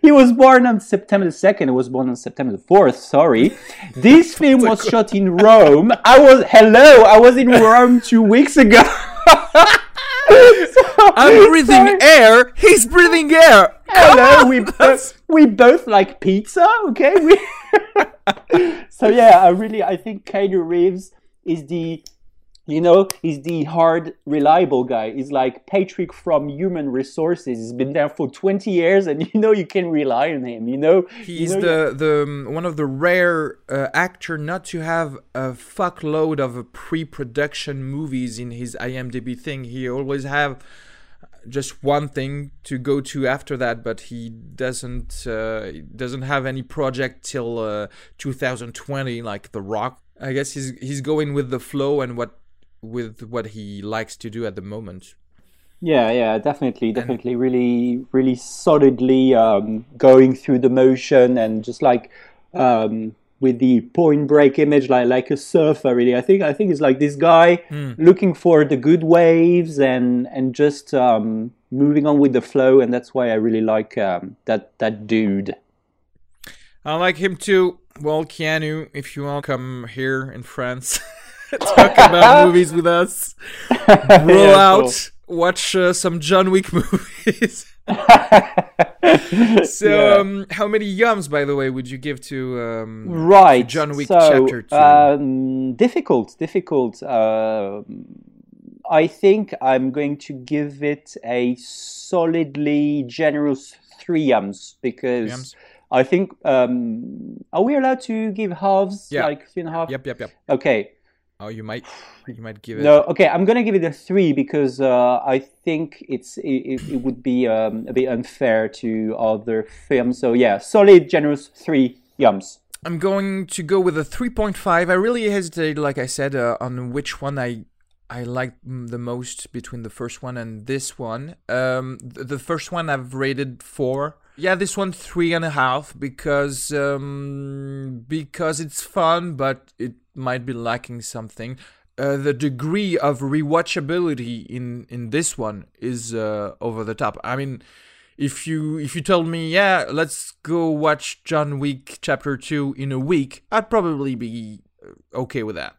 He was born on September the 2nd. He was born on September the 4th. Sorry. This film was shot in Rome. I was, hello, I was in Rome two weeks ago. I'm breathing Sorry. air. He's breathing air. Hello, we both we both like pizza, okay? We so yeah, I really I think Keanu Reeves is the you know, he's the hard, reliable guy. He's like Patrick from Human Resources. He's been there for 20 years, and you know you can rely on him. You know, He's you know, the the um, one of the rare uh, actor not to have a fuckload of pre-production movies in his IMDb thing. He always have just one thing to go to after that, but he doesn't uh, doesn't have any project till uh, 2020 like The Rock. I guess he's he's going with the flow and what with what he likes to do at the moment. Yeah, yeah, definitely, definitely, really, really solidly um, going through the motion and just like um, with the point break image, like like a surfer. Really, I think I think it's like this guy looking for the good waves and and just um, moving on with the flow, and that's why I really like um, that that dude. I like him too. Well, Keanu, if you want come here in France, talk about movies with us, roll Yeah, out, watch uh, some John Wick movies. so, Yeah. um, how many yums, by the way, would you give to um, right John Wick so, Chapter Two? Um, difficult, difficult. Um I think I'm going to give it a solidly generous three yums because Yums? I think. Um, are we allowed to give halves? Yeah. Like three and a half. Yep, yep, yep. Okay. Oh, you might you might give it. No, okay, I'm gonna give it a three because uh, I think it's it, it, would be um, a bit unfair to other films. So yeah, solid, generous three yums. I'm going to go with a 3.5. I really hesitated, like I said, uh, on which one I I liked mm, the most between the first one and this one. Um, th- the first one I've rated four. Yeah, this one three and a half because um, because it's fun, but it might be lacking something. Uh, the degree of rewatchability in in this one is uh, over the top. I mean, if you if you told me, yeah, let's go watch John Wick Chapter Two in a week, I'd probably be uh, okay with that.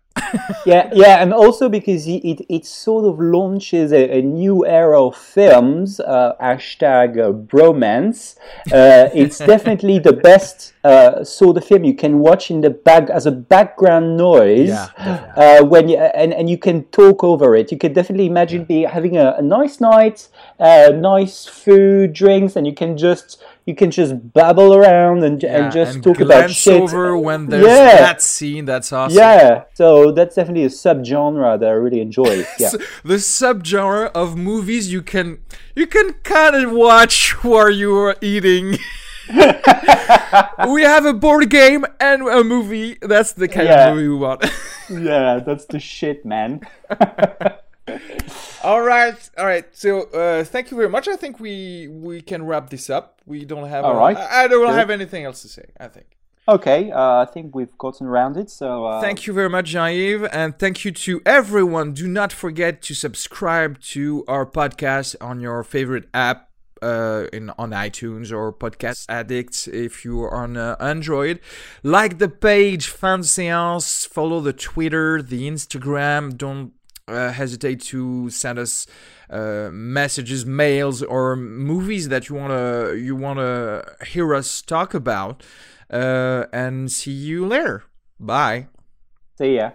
Yeah, yeah, and also because it, it, it sort of launches a, a new era of films, uh, hashtag uh, bromance. Uh, it's definitely the best uh, sort of film you can watch in the back as a background noise Yeah, uh, when you, and, and you can talk over it. You can definitely imagine be having a, a nice night, uh, nice food, drinks, and you can just you can just babble around and, Yeah, and just and talk about shit. over when there's Yeah. that scene. That's awesome. Yeah, so that's definitely a subgenre that I really enjoy. Yeah. the subgenre of movies you can you can kind of watch while you are eating. we have a board game and a movie. That's the kind Yeah. of movie we want. yeah, that's the shit, man. All right, all right. So uh, thank you very much. I think we we can wrap this up. We don't have. All a- right. I, I don't Good. have anything else to say. I think. Okay, uh, I think we've gotten around it. So uh, Thank you very much, Jean-Yves, and thank you to everyone. Do not forget to subscribe to our podcast on your favorite app, uh, in on iTunes or Podcast Addicts if you are on uh, Android. Like the page Fan Seance, follow the Twitter, the Instagram. Don't uh, hesitate to send us uh, messages, mails, or movies that you wanna you wanna hear us talk about. Uh, and see you later. Bye. See ya.